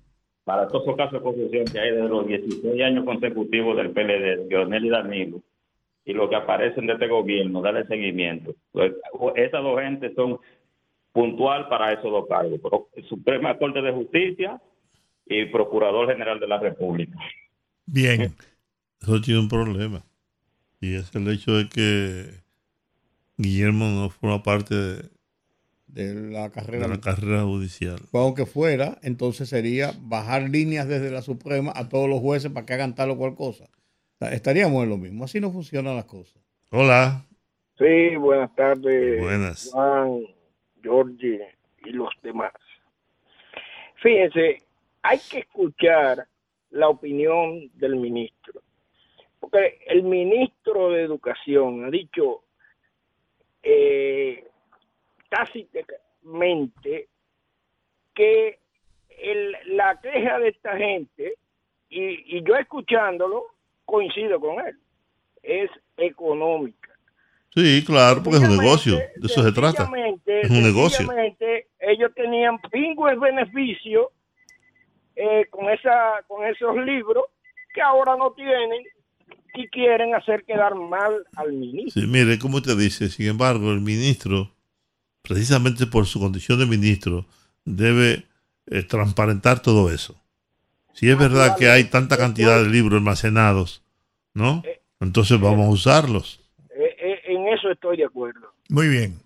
Para todos esos casos de corrupción que hay desde los 16 años consecutivos del PLD, de Leonel y Danilo, y lo que aparecen de este gobierno, darle seguimiento. Pues, esas dos gentes son puntual para esos dos cargos, Pro- Suprema Corte de Justicia y Procurador General de la República. Bien. Eso tiene un problema. Y es el hecho de que Guillermo no forma parte de, de la carrera. de la carrera judicial. Pues aunque fuera, entonces sería bajar líneas desde la Suprema a todos los jueces para que hagan tal o cual cosa. O sea, Estaríamos en lo mismo. Así no funcionan las cosas. Hola. Sí, buenas tardes. Buenas. Juan, Georgie y los demás. Fíjense, hay que escuchar la opinión del ministro. Porque el ministro de Educación ha dicho eh, tácitamente que el, la queja de esta gente, y, y yo escuchándolo, coincido con él, es económica. Sí, claro, porque es un negocio, de eso se trata. Es un negocio. ellos tenían pingües beneficios eh, con, esa, con esos libros que ahora no tienen y quieren hacer quedar mal al ministro. Sí, mire, como usted dice, sin embargo, el ministro, precisamente por su condición de ministro, debe eh, transparentar todo eso. Si es verdad que hay tanta cantidad de libros almacenados, ¿no? Entonces vamos a usarlos. Eh, eh, en eso estoy de acuerdo. Muy bien.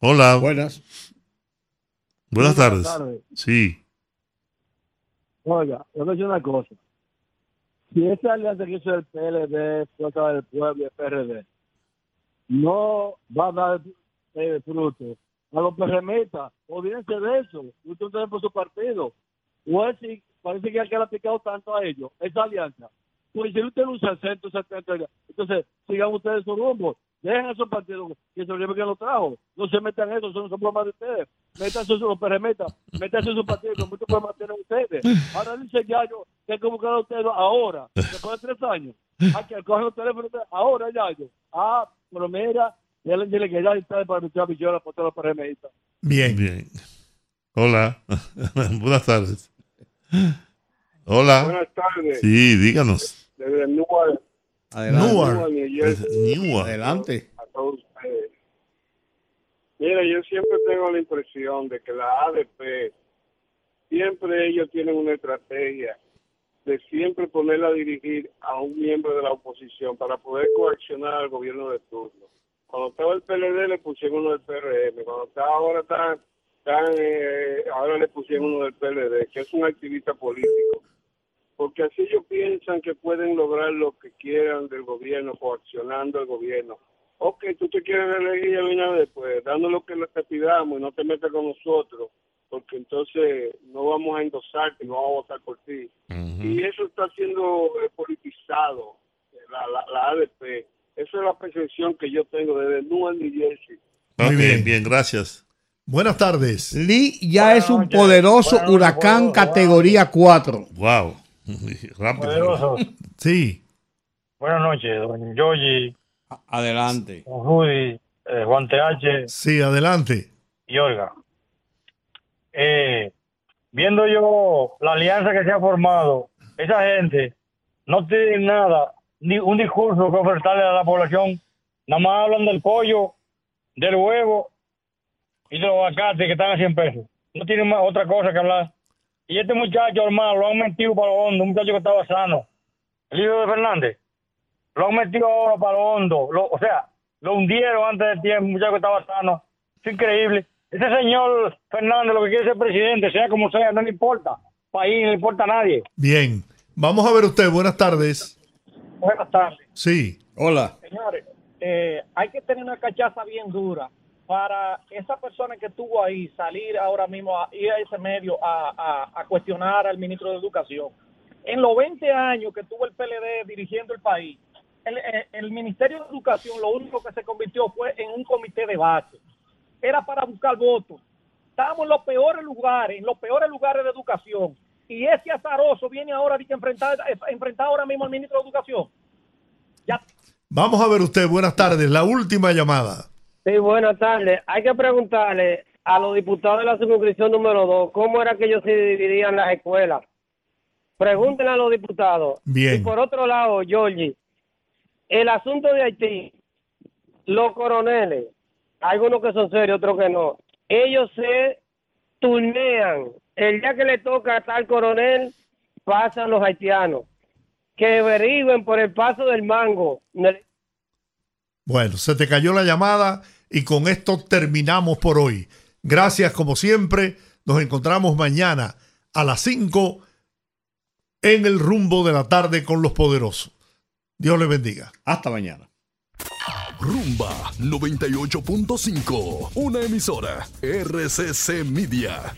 Hola. Buenas. Buenas Buenas tardes. tardes. Sí. Oiga, yo voy a una cosa. Si esa alianza que hizo el PLD, Fuerza del Pueblo y el PRD, no va a dar eh, fruto a los PRMistas, olvídense de eso. Ustedes por su partido. O es si parece que le ha picado tanto a ellos, esa alianza. Pues si usted un 60, 70, entonces sigan ustedes su rumbo. Dejen esos partidos que se olviden que lo trajo. No se metan en eso, eso no son problemas de ustedes. Métanse en los PRMistas, métanse en su partido, que muchos problemas tienen ustedes. Ahora dice Yayo que hay que buscar a ustedes ahora, después de tres años. Hay que coger los teléfonos ahora, Yayo. Ah, pero mira, ya le dile que ya está para meter a millones por todos los PRMistas. Bien. Bien. Hola. Buenas tardes. Hola. Buenas tardes. Sí, díganos. Desde Newark. Adelante. Newark. Newark. Adelante. a todos ustedes. Mira, yo siempre tengo la impresión de que la ADP, siempre ellos tienen una estrategia de siempre ponerla a dirigir a un miembro de la oposición para poder coaccionar al gobierno de turno. Cuando estaba el PLD le pusieron uno del PRM, cuando está ahora están, están, eh, ahora le pusieron uno del PLD, que es un activista político. Porque así ellos piensan que pueden lograr lo que quieran del gobierno, coaccionando al gobierno. Ok, tú te quieres elegir a Abinader, pues dando lo que te pidamos y no te metas con nosotros, porque entonces no vamos a endosarte no vamos a votar por ti. Y eso está siendo eh, politizado, la, la, la ADP. Esa es la percepción que yo tengo desde Newark, New Jersey. Ok, bien. bien. gracias. Buenas tardes. Lee ya es un poderoso huracán categoría 4. Wow. Rápido. Poderoso. Sí. Buenas noches, don Yogi, Adelante. don Rudy, eh, Juan TH Sí, adelante. y Olga. Eh, viendo yo la alianza que se ha formado, esa gente no tiene nada, ni un discurso que ofertarle a la población. Nada más hablan del pollo, del huevo y de los aguacates que están a 100 pesos. No tienen más otra cosa que hablar. Y este muchacho, hermano, lo han metido para lo hondo, un muchacho que estaba sano. El hijo de Fernández. Lo han metido ahora para lo hondo. Lo- o sea, lo hundieron antes del tiempo, un muchacho que estaba sano. Es increíble. Ese señor Fernández lo que quiere ser presidente, sea como sea, no le importa. País no le importa a nadie. Bien. Vamos a ver usted. Buenas tardes. Buenas tardes. Sí. Hola. Señores, eh, hay que tener una cachaza bien dura para esa persona que estuvo ahí salir ahora mismo a ir a ese medio a, a- cuestionar al ministro de Educación. En los 20 años que tuvo el PLD dirigiendo el país, el, el- Ministerio de Educación lo único que se convirtió fue en un comité de base. Era para buscar votos. Estábamos en los peores lugares, en los peores lugares de educación. Y ese azaroso viene ahora a enfrentar, enfrentar ahora mismo al ministro de Educación. Vamos a ver usted. Buenas tardes. La última llamada. Sí, buenas tardes. Hay que preguntarle a los diputados de la circunscripción número 2 cómo era que ellos se dividían las escuelas. Pregúntenle a los diputados. Bien. Y por otro lado, Georgie, el asunto de Haití, los coroneles, algunos que son serios, otros que no, ellos se turnean. El día que le toca a tal coronel, pasan los haitianos. Que averigüen por el paso del mango. Bueno, se te cayó la llamada y con esto terminamos por hoy. Gracias como siempre. Nos encontramos mañana a las 5 en el rumbo de la tarde con los poderosos. Dios les bendiga. Hasta mañana. Rumba 98.5, una emisora RCC Media.